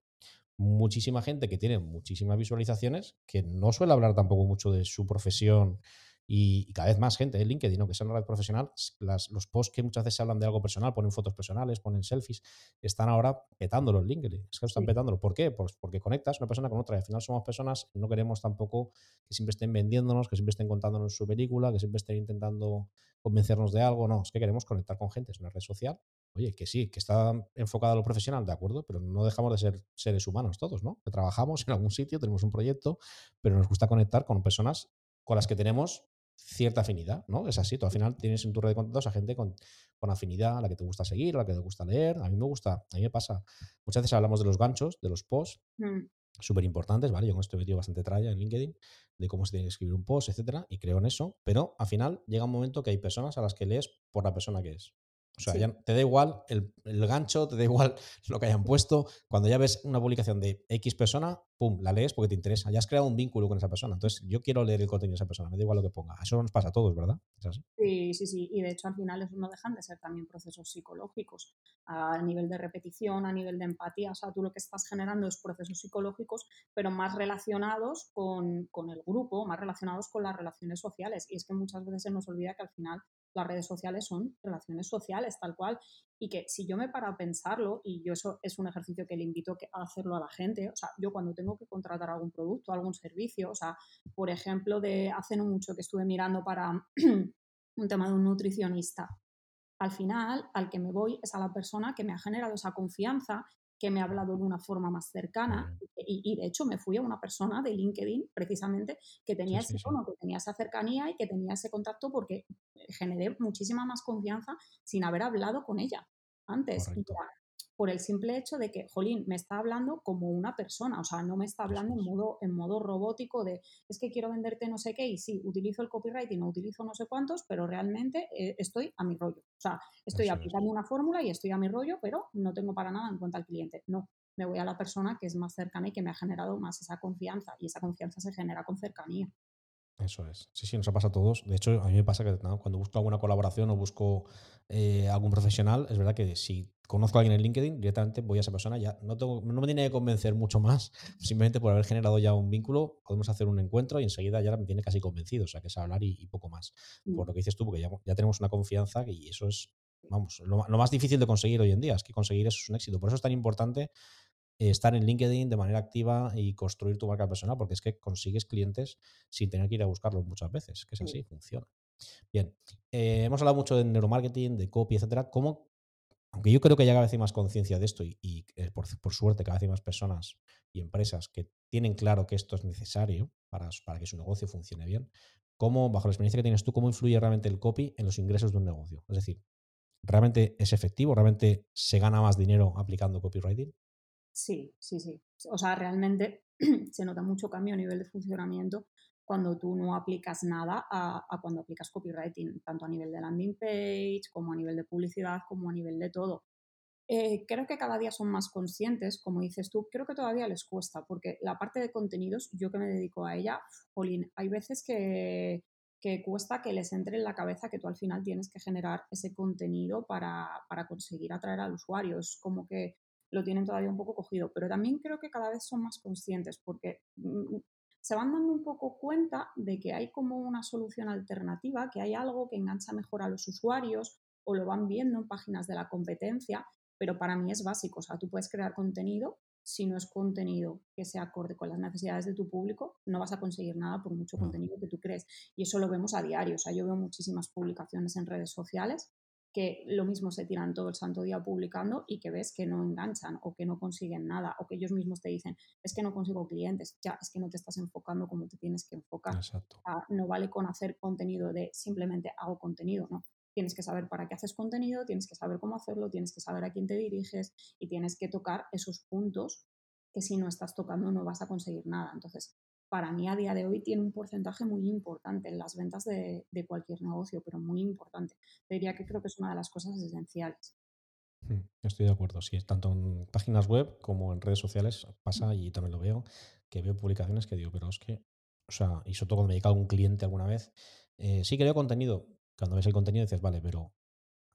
muchísima gente que tiene muchísimas visualizaciones que no suele hablar tampoco mucho de su profesión y, y, cada vez más gente en LinkedIn, ¿no? que sea una red profesional, las, los posts que muchas veces hablan de algo personal, ponen fotos personales, ponen selfies, están ahora petándolo en LinkedIn. Es que están sí. petándolo. ¿Por qué? Pues porque conectas una persona con otra. Y al final somos personas, no queremos tampoco que siempre estén vendiéndonos, que siempre estén contándonos su película, que siempre estén intentando convencernos de algo. No, es que queremos conectar con gente. Es una red social. Oye, que sí, que está enfocada a lo profesional, de acuerdo, pero no dejamos de ser seres humanos todos, ¿no? Que trabajamos en algún sitio, tenemos un proyecto, pero nos gusta conectar con personas con las que tenemos cierta afinidad, ¿no? Es así, tú al final tienes en tu red de contactos a gente con, con, afinidad, a la que te gusta seguir, a la que te gusta leer. A mí me gusta, a mí me pasa. Muchas veces hablamos de los ganchos, de los posts, mm. súper importantes, ¿vale? Yo con esto he metido bastante tralla en LinkedIn de cómo se tiene que escribir un post, etcétera, y creo en eso, pero al final llega un momento que hay personas a las que lees por la persona que es. O sea, Sí. ya te da igual el, el gancho, te da igual lo que hayan puesto. Cuando ya ves una publicación de X persona, pum, la lees porque te interesa. Ya has creado un vínculo con esa persona. Entonces, yo quiero leer el contenido de esa persona, me da igual lo que ponga. Eso nos pasa a todos, ¿verdad? ¿Es así? Sí, sí, sí. Y de hecho, al final, eso no dejan de ser también procesos psicológicos a nivel de repetición, a nivel de empatía. O sea, tú lo que estás generando es procesos psicológicos, pero más relacionados con, con el grupo, más relacionados con las relaciones sociales. Y es que muchas veces se nos olvida que al final las redes sociales son relaciones sociales, tal cual, y que si yo me paro a pensarlo, y yo eso es un ejercicio que le invito a hacerlo a la gente, o sea, yo cuando tengo que contratar algún producto, algún servicio, o sea, por ejemplo, de hace no mucho que estuve mirando para un tema de un nutricionista, al final al que me voy es a la persona que me ha generado esa confianza, que me ha hablado de una forma más cercana y, y, de hecho me fui a una persona de LinkedIn precisamente que tenía Sí, ese sí, sí. tono, que tenía esa cercanía y que tenía ese contacto porque generé muchísima más confianza sin haber hablado con ella antes. Y por el simple hecho de que, jolín, me está hablando como una persona, o sea, no me está hablando en modo, en modo robótico de, es que quiero venderte no sé qué y sí, utilizo el copyright y no utilizo no sé cuántos, pero realmente eh, estoy a mi rollo. O sea, estoy Eso es. aplicando una fórmula y estoy a mi rollo, pero no tengo para nada en cuenta al cliente. No, me voy a la persona que es más cercana y que me ha generado más esa confianza y esa confianza se genera con cercanía. Eso es. Sí, sí, nos ha pasado a todos. De hecho, a mí me pasa que ¿no? cuando busco alguna colaboración o busco eh, algún profesional, es verdad que si conozco a alguien en LinkedIn, directamente voy a esa persona, ya no, tengo, no me tiene que convencer mucho más, simplemente por haber generado ya un vínculo, podemos hacer un encuentro y enseguida ya me tiene casi convencido, o sea, que es hablar y, y poco más. Por Mm, lo que dices tú, porque ya, ya tenemos una confianza y eso es, vamos, lo, lo más difícil de conseguir hoy en día, es que conseguir eso es un éxito. Por eso es tan importante estar en LinkedIn de manera activa y construir tu marca personal, porque es que consigues clientes sin tener que ir a buscarlos muchas veces, que es sí. así, funciona. Bien, eh, hemos hablado mucho de neuromarketing, de copy, etcétera. ¿Cómo, aunque yo creo que ya cada vez hay más conciencia de esto y, y, eh, por, por, suerte cada vez hay más personas y empresas que tienen claro que esto es necesario para, para que su negocio funcione bien, ¿cómo, bajo la experiencia que tienes tú, cómo influye realmente el copy en los ingresos de un negocio? Es decir, ¿realmente es efectivo? ¿Realmente se gana más dinero aplicando copywriting? Sí, sí, sí. O sea, realmente se nota mucho cambio a nivel de funcionamiento cuando tú no aplicas nada a, cuando aplicas copywriting, tanto a nivel de landing page, como a nivel de publicidad, como a nivel de todo. Eh, creo que cada día son más conscientes, como dices tú, creo que todavía les cuesta, porque la parte de contenidos, yo que me dedico a ella, Jolín, hay veces que, que cuesta que les entre en la cabeza que tú al final tienes que generar ese contenido para, para conseguir atraer al usuario. Es como que lo tienen todavía un poco cogido, pero también creo que cada vez son más conscientes porque mm, se van dando un poco cuenta de que hay como una solución alternativa, que hay algo que engancha mejor a los usuarios o lo van viendo en páginas de la competencia, pero para mí es básico, o sea, tú puedes crear contenido, si no es contenido que sea acorde con las necesidades de tu público, no vas a conseguir nada por mucho No. contenido que tú crees. Y eso lo vemos a diario, o sea, yo veo muchísimas publicaciones en redes sociales que lo mismo se tiran todo el santo día publicando y que ves que no enganchan o que no consiguen nada o que ellos mismos te dicen, es que no consigo clientes, ya es que no te estás enfocando como te tienes que enfocar. Exacto. Sea, no vale con hacer contenido de simplemente hago contenido, no. Tienes que saber para qué haces contenido, tienes que saber cómo hacerlo, tienes que saber a quién te diriges y tienes que tocar esos puntos que si no estás tocando no vas a conseguir nada. Entonces, para mí a día de hoy tiene un porcentaje muy importante en las ventas de, cualquier negocio, pero muy importante. Te diría que creo que es una de las cosas esenciales. Hmm, estoy de acuerdo, sí, tanto en páginas web como en redes sociales pasa y también lo veo, que veo publicaciones que digo, pero es que, o sea, y sobre todo cuando me llega algún cliente alguna vez, eh, sí creo contenido, cuando ves el contenido dices, vale, pero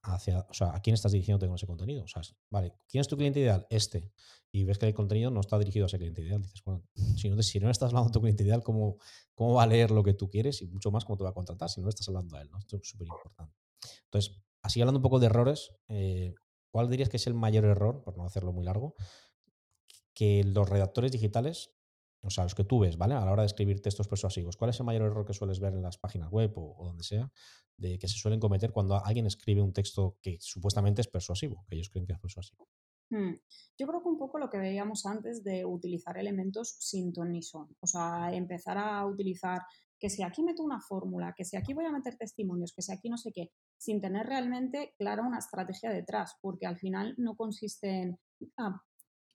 hacia, o sea, ¿a quién estás dirigiéndote con ese contenido? O sea, vale, ¿quién es tu cliente ideal? Este. Y ves que el contenido no está dirigido a ese cliente ideal. Dices, bueno, si no, si no estás hablando a tu cliente ideal, ¿cómo, ¿cómo va a leer lo que tú quieres? Y mucho más cómo te va a contratar si no estás hablando a él, ¿no? Esto es súper importante. Entonces, así hablando un poco de errores, eh, ¿cuál dirías que es el mayor error, por no hacerlo muy largo, que los redactores digitales o sea, los que tú ves, ¿vale? A la hora de escribir textos persuasivos, ¿cuál es el mayor error que sueles ver en las páginas web o, donde sea, de que se suelen cometer cuando alguien escribe un texto que supuestamente es persuasivo, que ellos creen que es persuasivo? Hmm. Yo creo que un poco lo que veíamos antes de utilizar elementos sin ton ni son, o sea, empezar a utilizar que si aquí meto una fórmula, que si aquí voy a meter testimonios, que si aquí no sé qué, sin tener realmente clara una estrategia detrás, porque al final no consiste en, ah,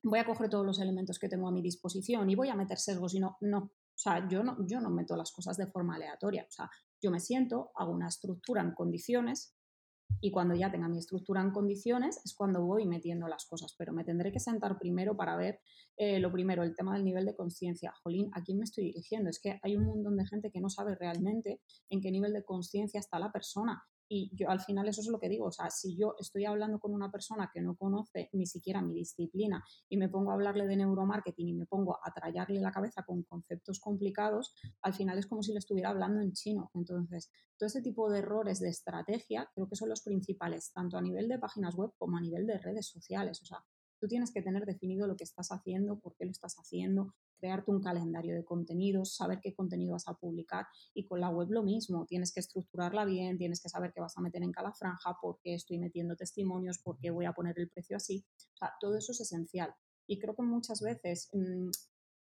voy a coger todos los elementos que tengo a mi disposición y voy a meter sesgos y no, no. O sea, yo no, yo no meto las cosas de forma aleatoria. O sea, yo me siento, hago una estructura en condiciones y cuando ya tenga mi estructura en condiciones es cuando voy metiendo las cosas, pero me tendré que sentar primero para ver eh, lo primero, el tema del nivel de conciencia. Jolín, ¿a quién me estoy dirigiendo? Es que hay un montón de gente que no sabe realmente en qué nivel de conciencia está la persona y yo al final eso es lo que digo, o sea, si yo estoy hablando con una persona que no conoce ni siquiera mi disciplina y me pongo a hablarle de neuromarketing y me pongo a trallarle la cabeza con conceptos complicados, al final es como si le estuviera hablando en chino. Entonces, todo ese tipo de errores de estrategia creo que son los principales, tanto a nivel de páginas web como a nivel de redes sociales. O sea, Tú tienes que tener definido lo que estás haciendo, por qué lo estás haciendo, crearte un calendario de contenidos, saber qué contenido vas a publicar y con la web lo mismo, tienes que estructurarla bien, tienes que saber qué vas a meter en cada franja, por qué estoy metiendo testimonios, por qué voy a poner el precio así. O sea, todo eso es esencial. Y creo que muchas veces mmm,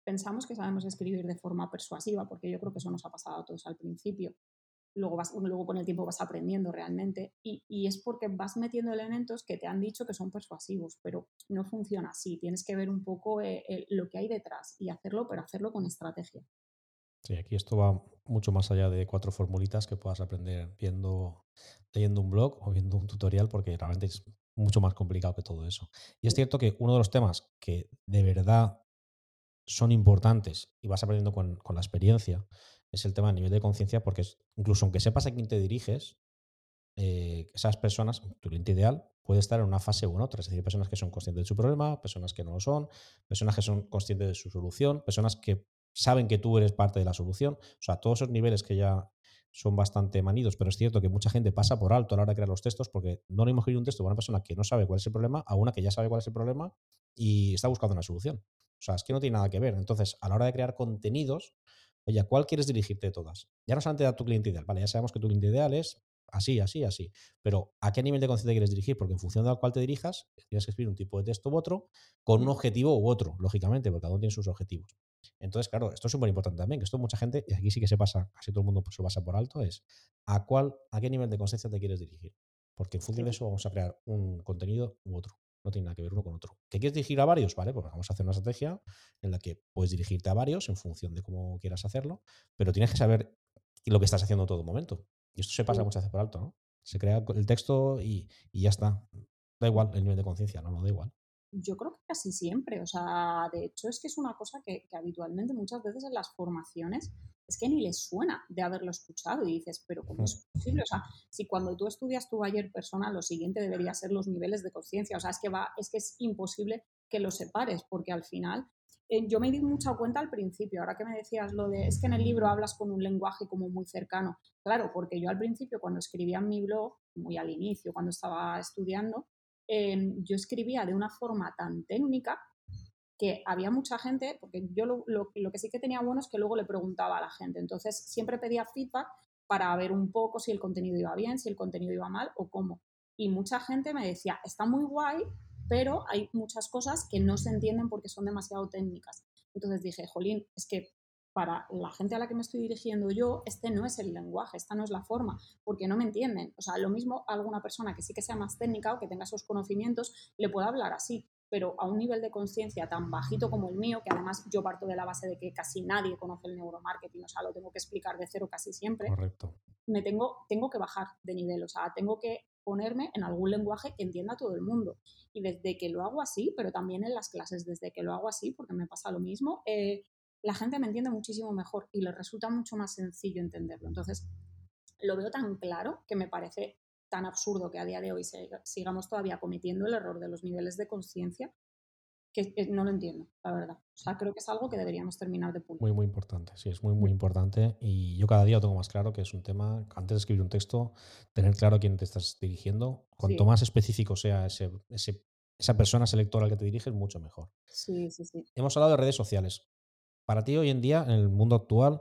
pensamos que sabemos escribir de forma persuasiva, porque yo creo que eso nos ha pasado a todos al principio, luego, vas, luego con el tiempo vas aprendiendo realmente y, y, es porque vas metiendo elementos que te han dicho que son persuasivos, pero no funciona así. Tienes que ver un poco eh, lo que hay detrás y hacerlo, pero hacerlo con estrategia. Sí, aquí esto va mucho más allá de cuatro formulitas que puedas aprender viendo, leyendo un blog o viendo un tutorial, porque realmente es mucho más complicado que todo eso. Y es cierto que uno de los temas que de verdad son importantes y vas aprendiendo con, con la experiencia es el tema a nivel de conciencia, porque incluso aunque sepas a quién te diriges, eh, esas personas, tu cliente ideal, puede estar en una fase u otra. Es decir, personas que son conscientes de su problema, personas que no lo son, personas que son conscientes de su solución, personas que saben que tú eres parte de la solución. O sea, todos esos niveles que ya son bastante manidos, pero es cierto que mucha gente pasa por alto a la hora de crear los textos porque no le mismo un texto para una persona que no sabe cuál es el problema a una que ya sabe cuál es el problema y está buscando una solución. O sea, es que no tiene nada que ver. Entonces, a la hora de crear contenidos, Oye, ¿a cuál quieres dirigirte de todas? Ya no solamente a tu cliente ideal, vale, ya sabemos que tu cliente ideal es así, así, así. Pero ¿a qué nivel de conciencia quieres dirigir? Porque en función de al cual te dirijas, tienes que escribir un tipo de texto u otro, con un objetivo u otro, lógicamente, porque cada uno tiene sus objetivos. Entonces, claro, esto es súper importante también, que esto mucha gente, y aquí sí que se pasa, casi todo el mundo pues, se pasa por alto, es ¿a cuál, a qué nivel de conciencia te quieres dirigir? Porque en función de eso vamos a crear un contenido u otro. No tiene nada que ver uno con otro. ¿Qué quieres dirigir a varios? Vale, pues vamos a hacer una estrategia en la que puedes dirigirte a varios en función de cómo quieras hacerlo, pero tienes que saber lo que estás haciendo en todo momento. Y esto se pasa muchas veces por alto, ¿no? Se crea el texto y, y ya está. Da igual el nivel de conciencia, no, no da igual yo creo que casi siempre, o sea, de hecho es que es una cosa que, que, habitualmente muchas veces en las formaciones es que ni les suena de haberlo escuchado y dices, pero ¿cómo es posible? O sea, si cuando tú estudias tu ayer persona, lo siguiente debería ser los niveles de conciencia, o sea, es que va, es que es imposible que los separes, porque al final eh, yo me di mucha cuenta al principio, ahora que me decías lo de, es que en el libro hablas con un lenguaje como muy cercano, claro, porque yo al principio cuando escribía en mi blog, muy al inicio, cuando estaba estudiando, eh, yo escribía de una forma tan técnica que había mucha gente, porque yo lo, lo, que sí que tenía bueno es que luego le preguntaba a la gente, entonces siempre pedía feedback para ver un poco si el contenido iba bien, si el contenido iba mal o cómo. Y mucha gente me decía, está muy guay, pero hay muchas cosas que no se entienden porque son demasiado técnicas. Entonces dije, jolín, es que para la gente a la que me estoy dirigiendo yo, este no es el lenguaje, esta no es la forma, porque no me entienden. O sea, lo mismo alguna persona que sí que sea más técnica o que tenga esos conocimientos, le pueda hablar así, pero a un nivel de conciencia tan bajito como el mío, que además yo parto de la base de que casi nadie conoce el neuromarketing, o sea, lo tengo que explicar de cero casi siempre. Correcto. Me tengo, tengo que bajar de nivel, o sea, tengo que ponerme en algún lenguaje que entienda todo el mundo. Y desde que lo hago así, pero también en las clases, desde que lo hago así, porque me pasa lo mismo, eh, la gente me entiende muchísimo mejor y le resulta mucho más sencillo entenderlo. Entonces, lo veo tan claro que me parece tan absurdo que a día de hoy sigamos todavía cometiendo el error de los niveles de conciencia que no lo entiendo, la verdad. O sea, creo que es algo que deberíamos terminar de pulir. Muy, muy importante, sí, es muy, muy importante. Y yo cada día lo tengo más claro que es un tema, antes de escribir un texto, tener claro a quién te estás dirigiendo. Cuanto sí. más específico sea ese, ese, esa persona selectora al que te diriges, mucho mejor. Sí, sí, sí. Hemos hablado de redes sociales. Para ti hoy en día, en el mundo actual,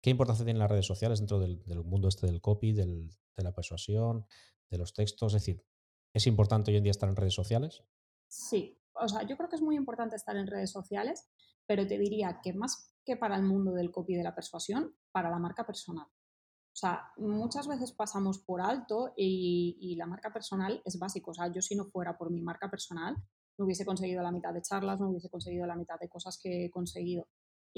¿qué importancia tienen las redes sociales dentro del, del mundo este del copy, del, de la persuasión, de los textos? Es decir, ¿es importante hoy en día estar en redes sociales? Sí, o sea, yo creo que es muy importante estar en redes sociales, pero te diría que más que para el mundo del copy de la persuasión, para la marca personal. O sea, muchas veces pasamos por alto y, y, la marca personal es básico. O sea, yo si no fuera por mi marca personal, no hubiese conseguido la mitad de charlas, no hubiese conseguido la mitad de cosas que he conseguido.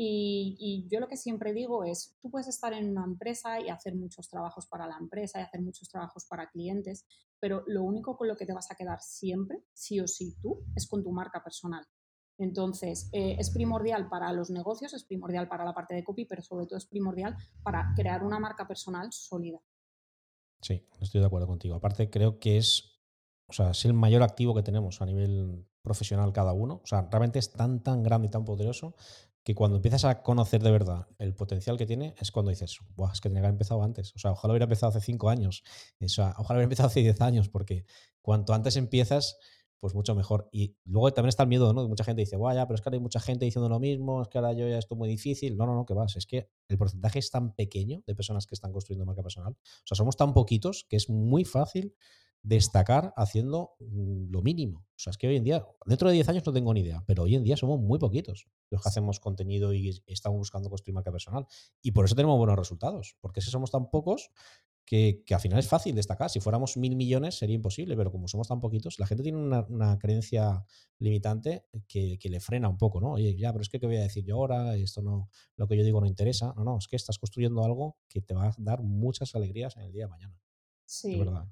Y, yo lo que siempre digo es, tú puedes estar en una empresa y hacer muchos trabajos para la empresa y hacer muchos trabajos para clientes, pero lo único con lo que te vas a quedar siempre, sí o sí tú, es con tu marca personal. Entonces, eh, es primordial para los negocios, es primordial para la parte de copy, pero sobre todo es primordial para crear una marca personal sólida. Sí, estoy de acuerdo contigo. Aparte, creo que es, o sea, es el mayor activo que tenemos a nivel profesional cada uno. O sea, realmente es tan, tan grande y tan poderoso que cuando empiezas a conocer de verdad el potencial que tiene, es cuando dices, Buah, es que tenía que haber empezado antes. O sea, ojalá hubiera empezado hace cinco años. O sea, ojalá hubiera empezado hace diez años, porque cuanto antes empiezas, pues mucho mejor. Y luego también está el miedo, ¿no? mucha gente dice, vaya, pero es que ahora hay mucha gente diciendo lo mismo, es que ahora yo ya esto muy difícil. No, no, no, que vas. Es que el porcentaje es tan pequeño de personas que están construyendo marca personal. O sea, somos tan poquitos que es muy fácil destacar haciendo mm, lo mínimo. O sea, es que hoy en día, dentro de 10 años no tengo ni idea, pero hoy en día somos muy poquitos los que hacemos contenido y estamos buscando construir marca personal. Y por eso tenemos buenos resultados, porque si somos tan pocos que, al final es fácil destacar. Si fuéramos mil millones sería imposible, pero como somos tan poquitos, la gente tiene una, creencia limitante que, que, le frena un poco, ¿no? Oye, ya, pero es que ¿qué voy a decir yo ahora? Esto no, lo que yo digo no interesa. No, no, es que estás construyendo algo que te va a dar muchas alegrías en el día de mañana. Sí. De verdad.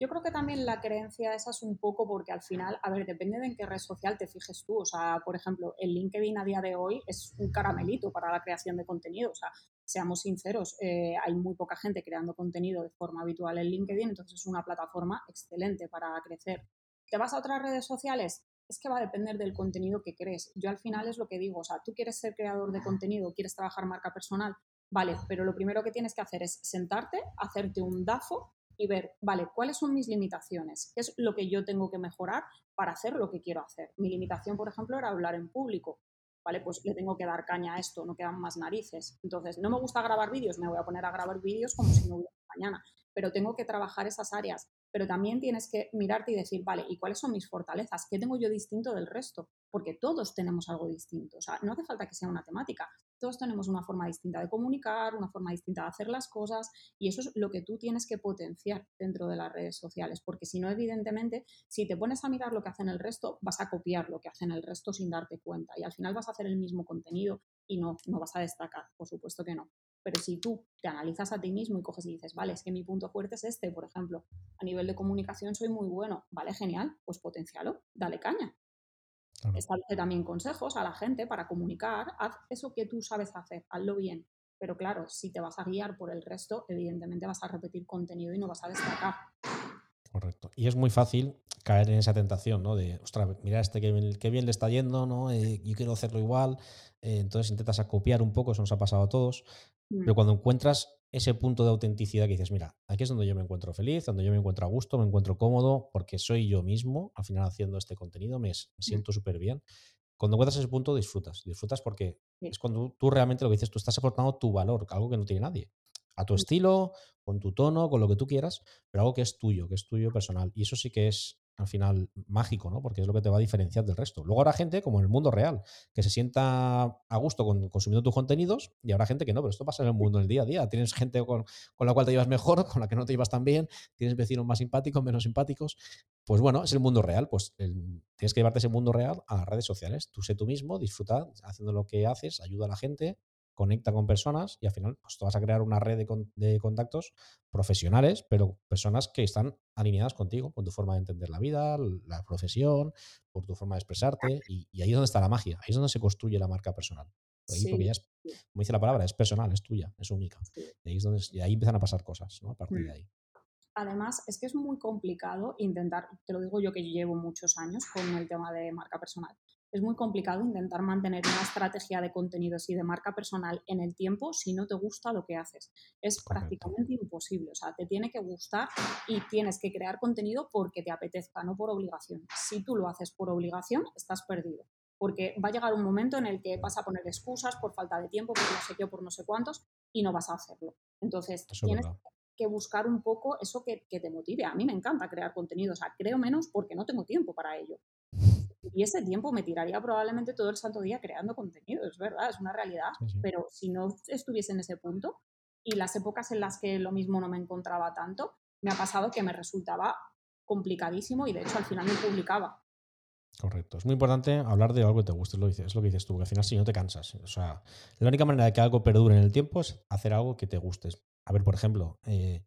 Yo creo que también la creencia esa es un poco porque al final, a ver, depende de en qué red social te fijes tú. O sea, por ejemplo, el LinkedIn a día de hoy es un caramelito para la creación de contenido. O sea, seamos sinceros, eh, hay muy poca gente creando contenido de forma habitual en LinkedIn, entonces es una plataforma excelente para crecer. ¿Te vas a otras redes sociales? Es que va a depender del contenido que crees. Yo al final es lo que digo, o sea, tú quieres ser creador de contenido, quieres trabajar marca personal, vale, pero lo primero que tienes que hacer es sentarte, hacerte un DAFO y ver, vale, ¿cuáles son mis limitaciones? ¿Qué es lo que yo tengo que mejorar para hacer lo que quiero hacer? Mi limitación, por ejemplo, era hablar en público. ¿Vale? Pues le tengo que dar caña a esto, no quedan más narices. Entonces, no me gusta grabar vídeos, me voy a poner a grabar vídeos como si no hubiera mañana, pero tengo que trabajar esas áreas. Pero también tienes que mirarte y decir, vale, ¿y cuáles son mis fortalezas? ¿Qué tengo yo distinto del resto? Porque todos tenemos algo distinto. O sea, no hace falta que sea una temática todos tenemos una forma distinta de comunicar, una forma distinta de hacer las cosas y eso es lo que tú tienes que potenciar dentro de las redes sociales, porque si no, evidentemente, si te pones a mirar lo que hacen el resto, vas a copiar lo que hacen el resto sin darte cuenta y al final vas a hacer el mismo contenido y no, no vas a destacar, por supuesto que no. Pero si tú te analizas a ti mismo y coges y dices, vale, es que mi punto fuerte es este, por ejemplo, a nivel de comunicación soy muy bueno, vale, genial, pues potencialo, dale caña. Establece también consejos a la gente para comunicar, haz eso que tú sabes hacer, hazlo bien. Pero claro, si te vas a guiar por el resto, evidentemente vas a repetir contenido y no vas a destacar. Correcto. Y es muy fácil caer en esa tentación, ¿no? De, ostras, mira este qué bien, le está yendo, ¿no? Eh, yo quiero hacerlo igual. Eh, entonces intentas acopiar un poco, eso nos ha pasado a todos. Pero mm. cuando encuentras ese punto de autenticidad que dices, mira, aquí es donde yo me encuentro feliz, donde yo me encuentro a gusto, me encuentro cómodo, porque soy yo mismo, al final haciendo este contenido, me, siento súper bien. Cuando encuentras ese punto, disfrutas. Disfrutas porque es cuando tú realmente lo que dices, tú estás aportando tu valor, algo que no tiene nadie. A tu estilo, con tu tono, con lo que tú quieras, pero algo que es tuyo, que es tuyo personal. Y eso sí que es al final mágico, ¿no? Porque es lo que te va a diferenciar del resto. Luego habrá gente, como en el mundo real, que se sienta a gusto con, consumiendo tus contenidos y habrá gente que no, pero esto pasa en el mundo, en el día a día. Tienes gente con, la cual te llevas mejor, con la que no te llevas tan bien, tienes vecinos más simpáticos, menos simpáticos. Pues bueno, es el mundo real, pues tienes que llevarte ese mundo real a las redes sociales. Tú sé tú mismo, disfruta haciendo lo que haces, ayuda a la gente, conecta con personas y al final pues, tú vas a crear una red de, contactos profesionales, pero personas que están alineadas contigo, con tu forma de entender la vida, la profesión, por tu forma de expresarte y, ahí es donde está la magia, ahí es donde se construye la marca personal. Ahí, porque ya es, como dice la palabra, es personal, es tuya, es única. Y ahí, es donde, y ahí empiezan a pasar cosas, ¿no? A partir de mm. ahí. Además, es que es muy complicado intentar, te lo digo yo que llevo muchos años con el tema de marca personal, es muy complicado intentar mantener una estrategia de contenidos y de marca personal en el tiempo si no te gusta lo que haces. Es prácticamente imposible. O sea, te tiene que gustar y tienes que crear contenido porque te apetezca, no por obligación. Si tú lo haces por obligación, estás perdido. Porque va a llegar un momento en el que vas a poner excusas por falta de tiempo, por no sé qué, por no sé cuántos, y no vas a hacerlo. Entonces, tienes que buscar un poco eso que, que, te motive. A mí me encanta crear contenido, o sea, creo menos porque no tengo tiempo para ello. Y ese tiempo me tiraría probablemente todo el santo día creando contenido, es verdad, es una realidad, pero si no estuviese en ese punto y las épocas en las que lo mismo no me encontraba tanto, me ha pasado que me resultaba complicadísimo y de hecho al final me publicaba. Correcto. Es muy importante hablar de algo que te guste, es lo, que dices, es lo que dices tú, porque al final si no te cansas. O sea, la única manera de que algo perdure en el tiempo es hacer algo que te guste. A ver, por ejemplo, eh,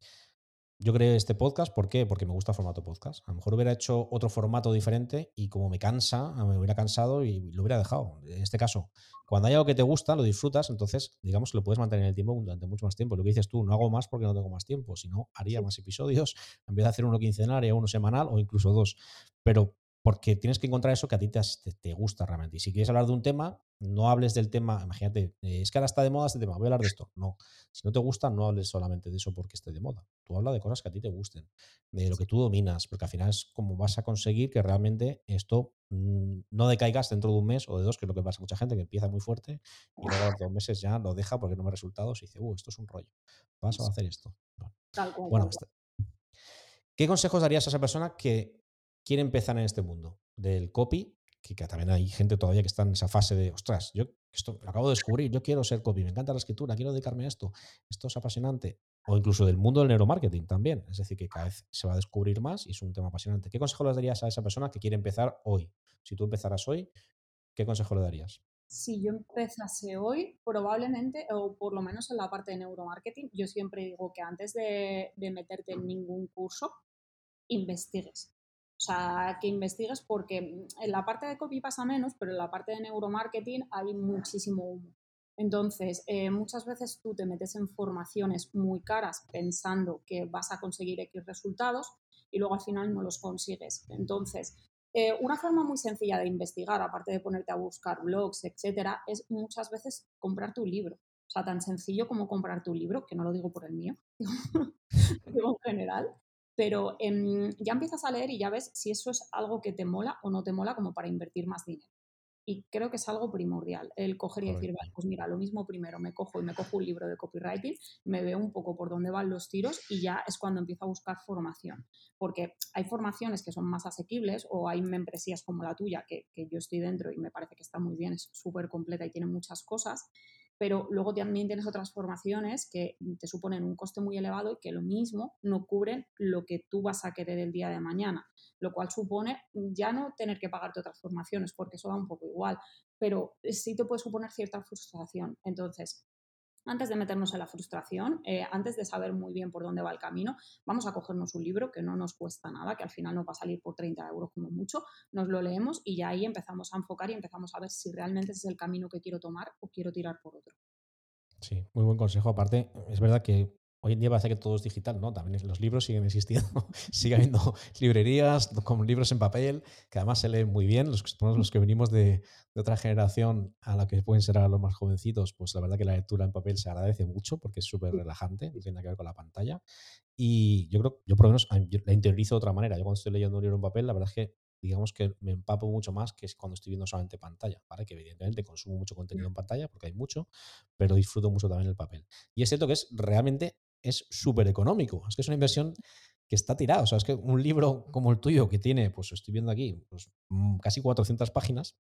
yo creé este podcast, ¿por qué? Porque me gusta el formato podcast. A lo mejor hubiera hecho otro formato diferente y como me cansa, me hubiera cansado y lo hubiera dejado. En este caso, cuando hay algo que te gusta, lo disfrutas, entonces, digamos que lo puedes mantener en el tiempo durante mucho más tiempo. Lo que dices tú, no hago más porque no tengo más tiempo, si no, haría más episodios, en vez de hacer uno quincenal, haría uno semanal o incluso dos. Pero porque tienes que encontrar eso que a ti te, te gusta realmente. Y si quieres hablar de un tema, no hables del tema, imagínate, eh, es que ahora está de moda este tema, voy a hablar de esto. No, si no te gusta, no hables solamente de eso porque esté de moda. Tú habla de cosas que a ti te gusten, de lo que tú dominas, porque al final es como vas a conseguir que realmente esto mmm, no decaigas dentro de un mes o de dos, que es lo que pasa a mucha gente que empieza muy fuerte y luego a los dos meses ya lo deja porque no me resultados y dice, uh, esto es un rollo, paso a hacer esto. Tal cual, Bueno, tal cual. ¿qué consejos darías a esa persona que quiere empezar en este mundo del copy? Que, que, también hay gente todavía que está en esa fase de, ostras, yo esto lo acabo de descubrir, yo quiero ser copy, me encanta la escritura, quiero dedicarme a esto, esto es apasionante. O incluso del mundo del neuromarketing también. Es decir, que cada vez se va a descubrir más y es un tema apasionante. ¿Qué consejo le darías a esa persona que quiere empezar hoy? Si tú empezaras hoy, ¿qué consejo le darías? Si yo empezase hoy, probablemente, o por lo menos en la parte de neuromarketing, yo siempre digo que antes de, de meterte en ningún curso, investigues. O sea, que investigues porque en la parte de copy pasa menos, pero en la parte de neuromarketing hay muchísimo humo. Entonces, eh, muchas veces tú te metes en formaciones muy caras pensando que vas a conseguir X resultados y luego al final no los consigues. Entonces, eh, una forma muy sencilla de investigar, aparte de ponerte a buscar blogs, etcétera, es muchas veces comprar tu libro. O sea, tan sencillo como comprar tu libro, que no lo digo por el mío, digo en general, pero eh, ya empiezas a leer y ya ves si eso es algo que te mola o no te mola como para invertir más dinero. Y creo que es algo primordial, el coger y decir, vale, pues mira, lo mismo primero me cojo y me cojo un libro de copywriting, me veo un poco por dónde van los tiros y ya es cuando empiezo a buscar formación. Porque hay formaciones que son más asequibles o hay membresías como la tuya, que, que yo estoy dentro y me parece que está muy bien, es súper completa y tiene muchas cosas, pero luego también tienes otras formaciones que te suponen un coste muy elevado y que lo mismo no cubren lo que tú vas a querer el día de mañana, lo cual supone ya no tener que pagarte otras formaciones, porque eso da un poco igual, pero sí te puede suponer cierta frustración. Entonces, antes de meternos en la frustración, eh, antes de saber muy bien por dónde va el camino, vamos a cogernos un libro que no nos cuesta nada, que al final nos va a salir por 30 euros como mucho, nos lo leemos y ya ahí empezamos a enfocar y empezamos a ver si realmente ese es el camino que quiero tomar o quiero tirar por otro. Sí, muy buen consejo. Aparte, es verdad que hoy en día parece que todo es digital, ¿no? También los libros siguen existiendo, sigue habiendo librerías con libros en papel, que además se leen muy bien. Los, los que venimos de, de, otra generación a la que pueden ser a los más jovencitos, pues la verdad que la lectura en papel se agradece mucho porque es súper relajante, no tiene nada que ver con la pantalla. Y yo creo, yo por lo menos yo la interiorizo de otra manera. Yo cuando estoy leyendo un libro en papel, la verdad es que digamos que me empapo mucho más que cuando estoy viendo solamente pantalla, ¿vale? Que evidentemente consumo mucho contenido en pantalla porque hay mucho, pero disfruto mucho también el papel. Y es cierto que es realmente es súper económico. Es que es una inversión que está tirada. O sea, es que un libro como el tuyo, que tiene, pues estoy viendo aquí, pues casi 400 páginas.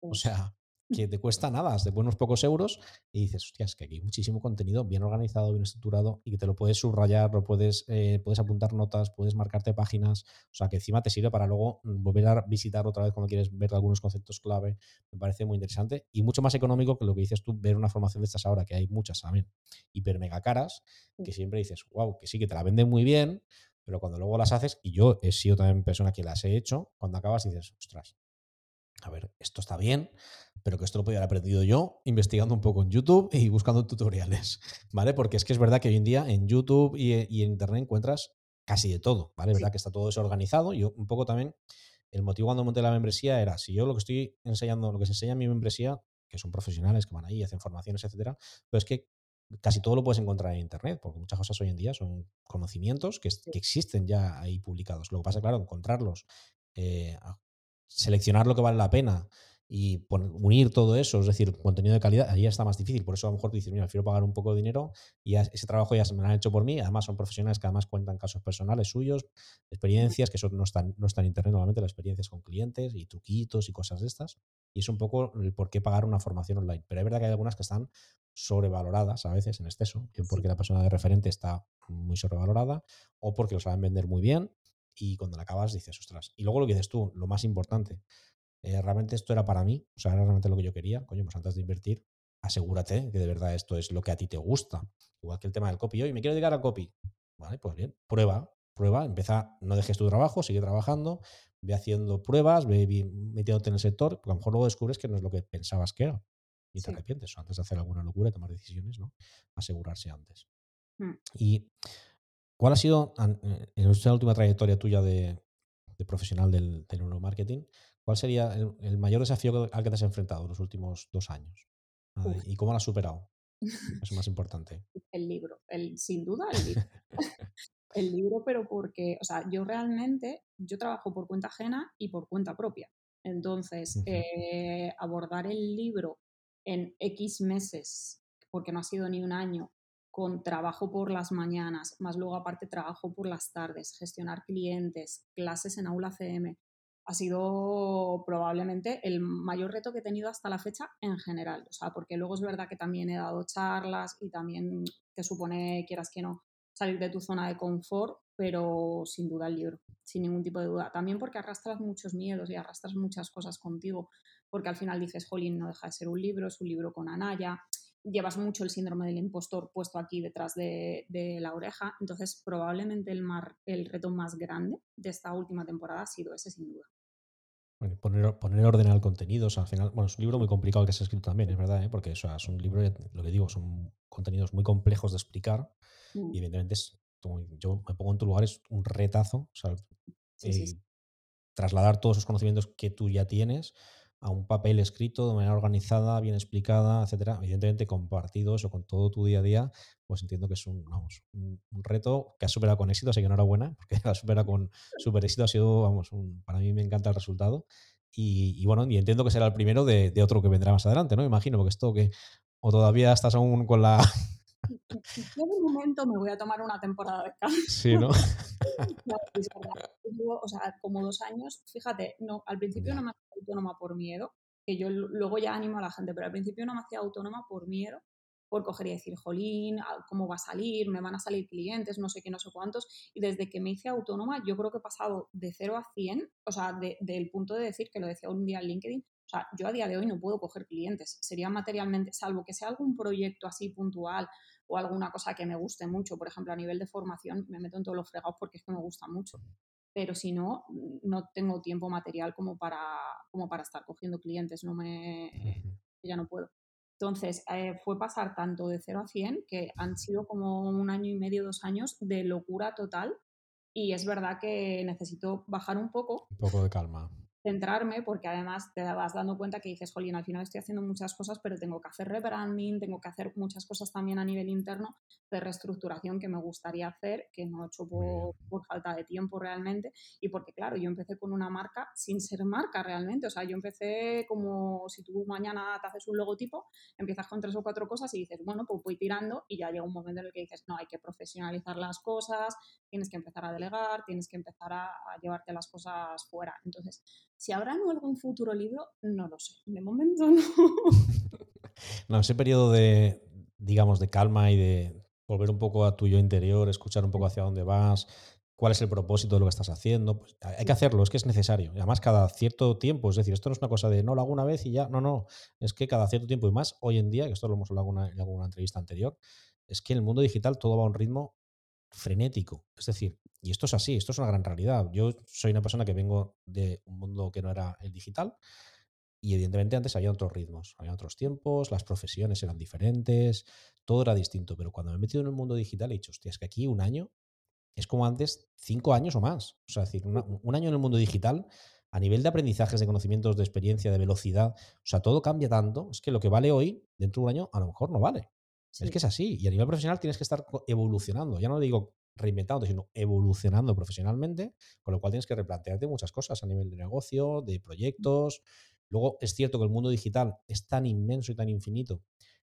O sea, que te cuesta nada, te pones unos pocos euros y dices, hostia, es que aquí hay muchísimo contenido bien organizado, bien estructurado y que te lo puedes subrayar, lo puedes, eh, puedes apuntar notas, puedes marcarte páginas, o sea, que encima te sirve para luego volver a visitar otra vez cuando quieres ver algunos conceptos clave. Me parece muy interesante y mucho más económico que lo que dices tú, ver una formación de estas ahora, que hay muchas también, hiper mega caras, que siempre dices, wow, que sí, que te la venden muy bien, pero cuando luego las haces, y yo he sido también persona que las he hecho, cuando acabas dices, ostras, a ver, esto está bien, pero que esto lo podía haber aprendido yo investigando un poco en YouTube y buscando tutoriales, ¿vale? Porque es que es verdad que hoy en día en YouTube y, y en Internet encuentras casi de todo, ¿vale? Es verdad que está todo desorganizado y un poco también el motivo cuando monté la membresía era, si yo lo que estoy enseñando, lo que se enseña en mi membresía, que son profesionales que van ahí, hacen formaciones, etcétera, pero es que casi todo lo puedes encontrar en Internet, porque muchas cosas hoy en día son conocimientos que, que existen ya ahí publicados. Lo que pasa, claro, encontrarlos, eh, seleccionar lo que vale la pena y unir todo eso, es decir, contenido de calidad, ahí ya está más difícil. Por eso a lo mejor tú dices, mira, prefiero pagar un poco de dinero y ese trabajo ya se me lo han hecho por mí. Además, son profesionales que además cuentan casos personales suyos, experiencias, que eso no están, no están en internet normalmente, las experiencias con clientes y truquitos y cosas de estas. Y es un poco el por qué pagar una formación online. Pero es verdad que hay algunas que están sobrevaloradas a veces en exceso, porque la persona de referente está muy sobrevalorada o porque lo saben vender muy bien y cuando la acabas dices, ostras. Y luego lo que dices tú, lo más importante, eh, realmente esto era para mí, o sea, era realmente lo que yo quería, coño, pues antes de invertir, asegúrate que de verdad esto es lo que a ti te gusta. Igual que el tema del copy, hoy me quiero dedicar al copy. Vale, pues bien, prueba, prueba, empieza, no dejes tu trabajo, sigue trabajando, ve haciendo pruebas, ve metiéndote en el sector, porque a lo mejor luego descubres que no es lo que pensabas que era y te arrepientes. Antes de hacer alguna locura y tomar decisiones, ¿no? Asegurarse antes. Mm. ¿Y cuál ha sido, eh, en esta última trayectoria tuya de, profesional del, neuromarketing, cuál sería el, mayor desafío al que te has enfrentado en los últimos dos años? ¿Y cómo lo has superado? Es más importante. el libro, el, sin duda el libro. el libro, pero porque, o sea, yo realmente, yo trabajo por cuenta ajena y por cuenta propia. Entonces, eh, abordar el libro en X meses, porque no ha sido ni un año, con trabajo por las mañanas, más luego aparte trabajo por las tardes, gestionar clientes, clases en aula CM, ha sido probablemente el mayor reto que he tenido hasta la fecha en general. O sea, porque luego es verdad que también he dado charlas y también te supone, quieras que no, salir de tu zona de confort, pero sin duda el libro, sin ningún tipo de duda. También porque arrastras muchos miedos y arrastras muchas cosas contigo, porque al final dices, Jolín, no deja de ser un libro, es un libro con Anaya, llevas mucho el síndrome del impostor puesto aquí detrás de, la oreja, entonces probablemente el, mar, el reto más grande de esta última temporada ha sido ese sin duda. Poner, poner orden al contenido, al final, bueno, es un libro muy complicado que se ha escrito también, es verdad, ¿eh? porque es un libro, lo que digo, son contenidos muy complejos de explicar mm. y evidentemente es, yo me pongo en tu lugar, es un retazo, o sea, eh, trasladar todos esos conocimientos que tú ya tienes a un papel escrito de manera organizada, bien explicada, etcétera, evidentemente compartidos o con todo tu día a día, pues entiendo que es un, vamos, un, reto que has superado con éxito, así que enhorabuena, porque has superado con super éxito, ha sido, vamos, para mí me encanta el resultado. Y, bueno, y entiendo que será el primero de, otro que vendrá más adelante, ¿no? Imagino, porque esto que, o todavía estás aún con la... Yo de momento me voy a tomar una temporada de calma. Sí, ¿no? o sea, como dos años, fíjate, no, al principio no me hacía autónoma por miedo, que yo luego ya animo a la gente, pero al principio no me hacía autónoma por miedo, por coger y decir, jolín, ah, ¿cómo va a salir? ¿Me van a salir clientes? No sé qué, no sé cuántos. Y desde que me hice autónoma, yo creo que he pasado de 0 a 100, o sea, del punto de decir, que lo decía un día en LinkedIn, o sea, yo a día de hoy no puedo coger clientes, sería materialmente, salvo que sea algún proyecto así puntual o alguna cosa que me guste mucho. Por ejemplo, a nivel de formación me meto en todos los fregados porque es que me gusta mucho. Pero si no, no tengo tiempo material como para, como para estar cogiendo clientes, no me, ya no puedo. Entonces, eh, fue pasar tanto de 0 a 100, que han sido como un año y medio, dos años de locura total. Y es verdad que necesito bajar un poco. Un poco de calma centrarme porque además te vas dando cuenta que dices, jolín, al final estoy haciendo muchas cosas, pero tengo que hacer rebranding, tengo que hacer muchas cosas también a nivel interno de reestructuración que me gustaría hacer, que no he hecho por, por, falta de tiempo realmente. Y porque, claro, yo empecé con una marca sin ser marca realmente. O sea, yo empecé como si tú mañana te haces un logotipo, empiezas con tres o cuatro cosas y dices, bueno, pues voy tirando y ya llega un momento en el que dices, no, hay que profesionalizar las cosas, tienes que empezar a delegar, tienes que empezar a, a llevarte las cosas fuera. Entonces, si habrá en algún futuro libro, no lo sé. De momento no. no, ese periodo de, digamos, de calma y de volver un poco a tu yo interior, escuchar un poco hacia dónde vas, cuál es el propósito de lo que estás haciendo. Pues hay que hacerlo, es que es necesario. Y además, cada cierto tiempo, es decir, esto no es una cosa de no lo hago una vez y ya, no, no, es que cada cierto tiempo y más hoy en día, que esto lo hemos hablado en alguna entrevista anterior, es que en el mundo digital todo va a un ritmo frenético. Es decir, y esto es así, esto es una gran realidad. Yo soy una persona que vengo de un mundo que no era el digital y evidentemente antes había otros ritmos, había otros tiempos, las profesiones eran diferentes, todo era distinto, pero cuando me he metido en el mundo digital he dicho, hostia, es que aquí un año es como antes cinco años o más. O sea, es decir, un año en el mundo digital a nivel de aprendizajes, de conocimientos, de experiencia, de velocidad, o sea, todo cambia tanto, es que lo que vale hoy, dentro de un año, a lo mejor no vale. Es que es así. Y a nivel profesional tienes que estar evolucionando. Ya no digo reinventando, sino evolucionando profesionalmente, con lo cual tienes que replantearte muchas cosas a nivel de negocio, de proyectos. Luego es cierto que el mundo digital es tan inmenso y tan infinito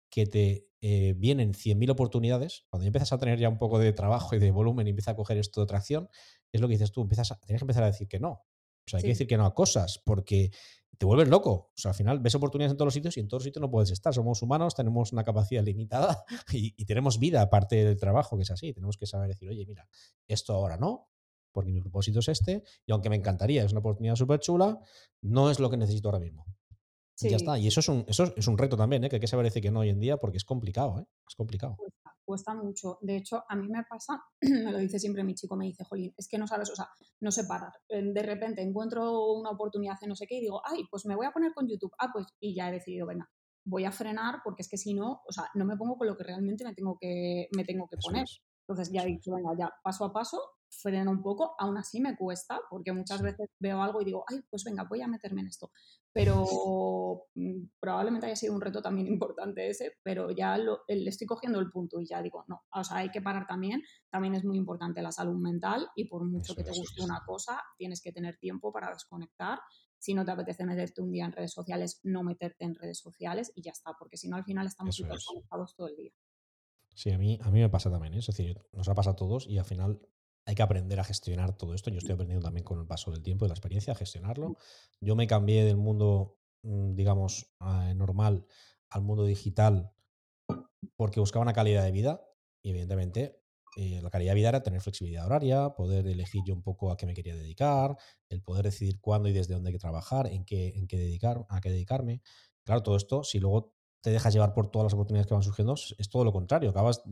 que te eh, vienen 100.000 oportunidades. Cuando empiezas a tener ya un poco de trabajo y de volumen y empieza a coger esto de tracción, es lo que dices tú, empiezas a, tienes que empezar a decir que no. O sea, hay que decir que no a cosas, porque te vuelves loco. O sea, al final ves oportunidades en todos los sitios y en todos los sitios no puedes estar. Somos humanos, tenemos una capacidad limitada y, tenemos vida aparte del trabajo, que es así. Tenemos que saber decir, oye, mira, esto ahora no, porque mi propósito es este, y aunque me encantaría, es una oportunidad súper chula, no es lo que necesito ahora mismo. Y ya Sí, está. Y eso es un, eso es un reto también, ¿eh? que hay que saber decir que no hoy en día porque es complicado, ¿eh? Es complicado. Cuesta mucho. De hecho, a mí me pasa, me lo dice siempre mi chico, me dice, Jolín, es que no sabes, o sea, no sé parar. De repente encuentro una oportunidad en no sé qué y digo, ay, pues me voy a poner con YouTube. Ah, pues, y ya he decidido, venga, voy a frenar porque es que si no, o sea, no me pongo con lo que realmente me tengo que, me tengo que Eso poner. es. Entonces ya he dicho, venga, ya paso a paso, freno un poco, aún así me cuesta, porque muchas veces veo algo y digo, ay, pues venga, voy a meterme en esto. Pero mm, probablemente haya sido un reto también importante ese, pero ya lo, le estoy cogiendo el punto y ya digo, no, o sea, hay que parar también, también es muy importante la salud mental y por mucho que te guste una cosa, tienes que tener tiempo para desconectar. Si no te apetece meterte un día en redes sociales, no meterte en redes sociales y ya está, porque si no al final estamos Eso es. hiperconectados todo el día. Sí, a mí, a mí me pasa también, ¿eh? es decir, nos ha pasado a todos y al final hay que aprender a gestionar todo esto. Yo estoy aprendiendo también con el paso del tiempo y de la experiencia a gestionarlo. Yo me cambié del mundo, mm, digamos, eh, normal al mundo digital porque buscaba una calidad de vida y evidentemente eh, la calidad de vida era tener flexibilidad horaria, poder elegir yo un poco a qué me quería dedicar, el poder decidir cuándo y desde dónde hay que trabajar, en qué, en qué dedicar, a qué dedicarme. Claro, todo esto, si luego te dejas llevar por todas las oportunidades que van surgiendo, es, todo lo contrario, acabas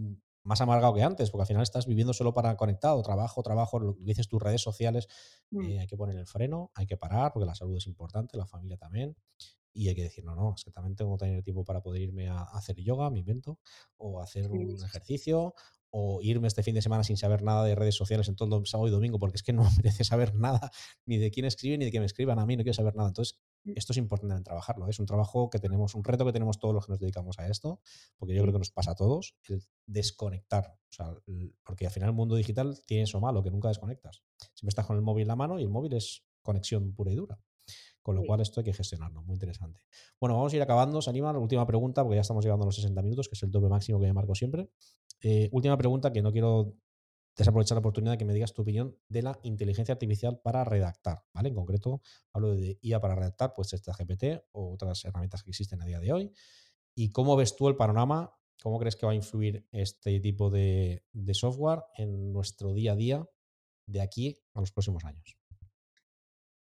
más amargado que antes, porque al final estás viviendo solo para conectado, trabajo, trabajo, lo que dices tus redes sociales, Mm, eh, hay que poner el freno, hay que parar, porque la salud es importante, la familia también, y hay que decir, no, no, es que también tengo que tener tiempo para poder irme a hacer yoga, me invento, o hacer Sí, un ejercicio, o irme este fin de semana sin saber nada de redes sociales en todo el sábado y domingo, porque es que no me apetece saber nada ni de quién escribe ni de que me escriban a mí, no quiero saber nada. Entonces, esto es importante en trabajarlo. ¿eh? Es un trabajo que tenemos, un reto que tenemos todos los que nos dedicamos a esto, porque yo creo que nos pasa a todos, el desconectar. O sea, el- porque al final el mundo digital tiene eso malo, que nunca desconectas. Siempre estás con el móvil en la mano y el móvil es conexión pura y dura. Con lo sí. cual esto hay que gestionarlo, muy interesante. Bueno, vamos a ir acabando, Sanima, la última pregunta, porque ya estamos llegando a los 60 minutos, que es el tope máximo que me marco siempre. Eh, última pregunta, que no quiero desaprovechar la oportunidad de que me digas tu opinión de la inteligencia artificial para redactar, ¿vale? En concreto, hablo de IA para redactar, pues esta GPT o otras herramientas que existen a día de hoy. ¿Y cómo ves tú el panorama? ¿Cómo crees que va a influir este tipo de, de software en nuestro día a día de aquí a los próximos años?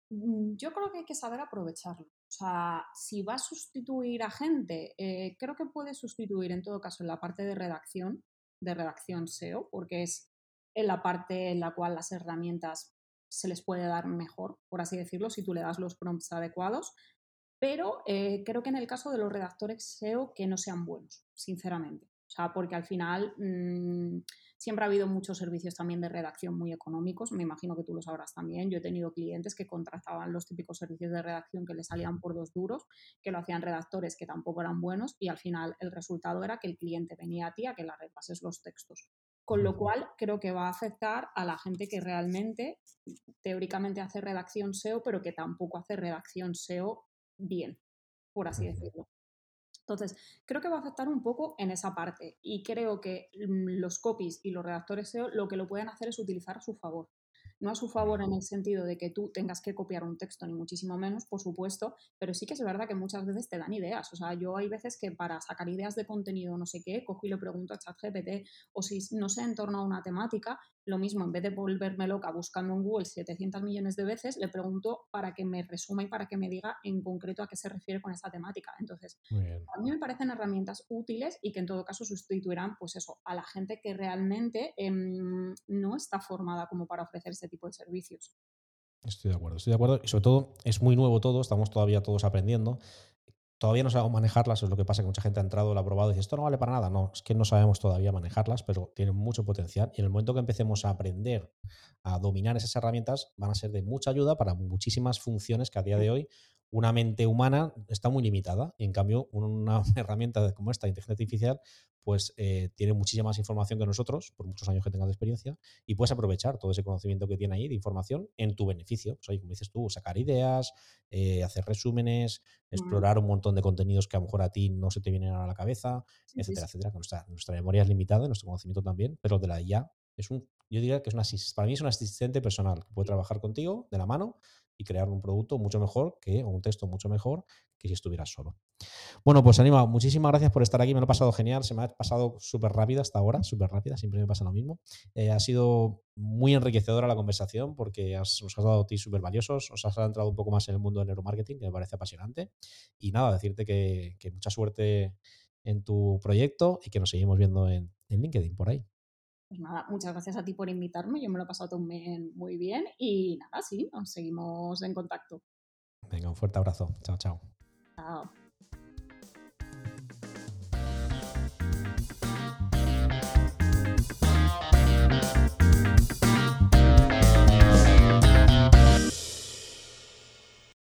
Mm, Yo creo que hay que saber aprovecharlo. O sea, si va a sustituir a gente, eh, creo que puede sustituir en todo caso en la parte de redacción, de redacción SEO, porque es en la parte en la cual las herramientas se les puede dar mejor, por así decirlo, si tú le das los prompts adecuados. Pero eh, creo que en el caso de los redactores SEO que no sean buenos, sinceramente. O sea, porque al final mmm, siempre ha habido muchos servicios también de redacción muy económicos. Me imagino que tú lo sabrás también. Yo he tenido clientes que contrataban los típicos servicios de redacción que les salían por dos duros, que lo hacían redactores que tampoco eran buenos y al final el resultado era que el cliente venía a ti a que le repases los textos. Con lo cual, creo que va a afectar a la gente que realmente, teóricamente, hace redacción SEO, pero que tampoco hace redacción SEO bien, por así decirlo. Entonces, creo que va a afectar un poco en esa parte y creo que mm, los copies y los redactores SEO lo que lo pueden hacer es utilizar a su favor. No a su favor en el sentido de que tú tengas que copiar un texto, ni muchísimo menos, por supuesto, pero sí que es verdad que muchas veces te dan ideas. O sea, yo hay veces que para sacar ideas de contenido, no sé qué, cojo y le pregunto a ChatGPT, o si no sé en torno a una temática, lo mismo, en vez de volverme loca buscando en Google 700 millones de veces, le pregunto para que me resuma y para que me diga en concreto a qué se refiere con esta temática. Entonces, a mí me parecen herramientas útiles y que en todo caso sustituirán, pues eso, a la gente que realmente eh, no está formada como para ofrecer este tipo de servicios. Estoy de acuerdo, estoy de acuerdo. Y sobre todo, es muy nuevo todo, estamos todavía todos aprendiendo. Todavía no sabemos manejarlas, es lo que pasa que mucha gente ha entrado, lo ha probado y dice, esto no vale para nada. No, es que no sabemos todavía manejarlas, pero tienen mucho potencial. Y en el momento que empecemos a aprender a dominar esas herramientas, van a ser de mucha ayuda para muchísimas funciones que a día de hoy una mente humana está muy limitada. Y en cambio, una herramienta como esta, inteligencia artificial, pues eh, tiene muchísima más información que nosotros, por muchos años que tengas de experiencia, y puedes aprovechar todo ese conocimiento que tiene ahí de información en tu beneficio. O sea, como dices tú, sacar ideas, eh, hacer resúmenes, explorar un montón de contenidos que a lo mejor a ti no se te vienen a la cabeza, Sí, etcétera, sí. etcétera. Nuestra, nuestra memoria es limitada, nuestro conocimiento también, pero de la IA es un, yo diría que es una, para mí es un asistente personal que puede trabajar contigo de la mano y crear un producto mucho mejor que, o un texto mucho mejor que si estuvieras solo. Bueno, pues Anima, muchísimas gracias por estar aquí. Me lo he pasado genial. Se me ha pasado súper rápida hasta ahora, súper rápida. Siempre me pasa lo mismo. Eh, ha sido muy enriquecedora la conversación porque has, nos has dado tips súper valiosos. Os has entrado un poco más en el mundo del neuromarketing, que me parece apasionante. Y nada, decirte que, mucha suerte en tu proyecto y que nos seguimos viendo en, en LinkedIn por ahí. Pues nada, muchas gracias a ti por invitarme. Yo me lo he pasado también muy bien. Y nada, sí, nos seguimos en contacto. Venga, un fuerte abrazo. Chao, chao. Chao.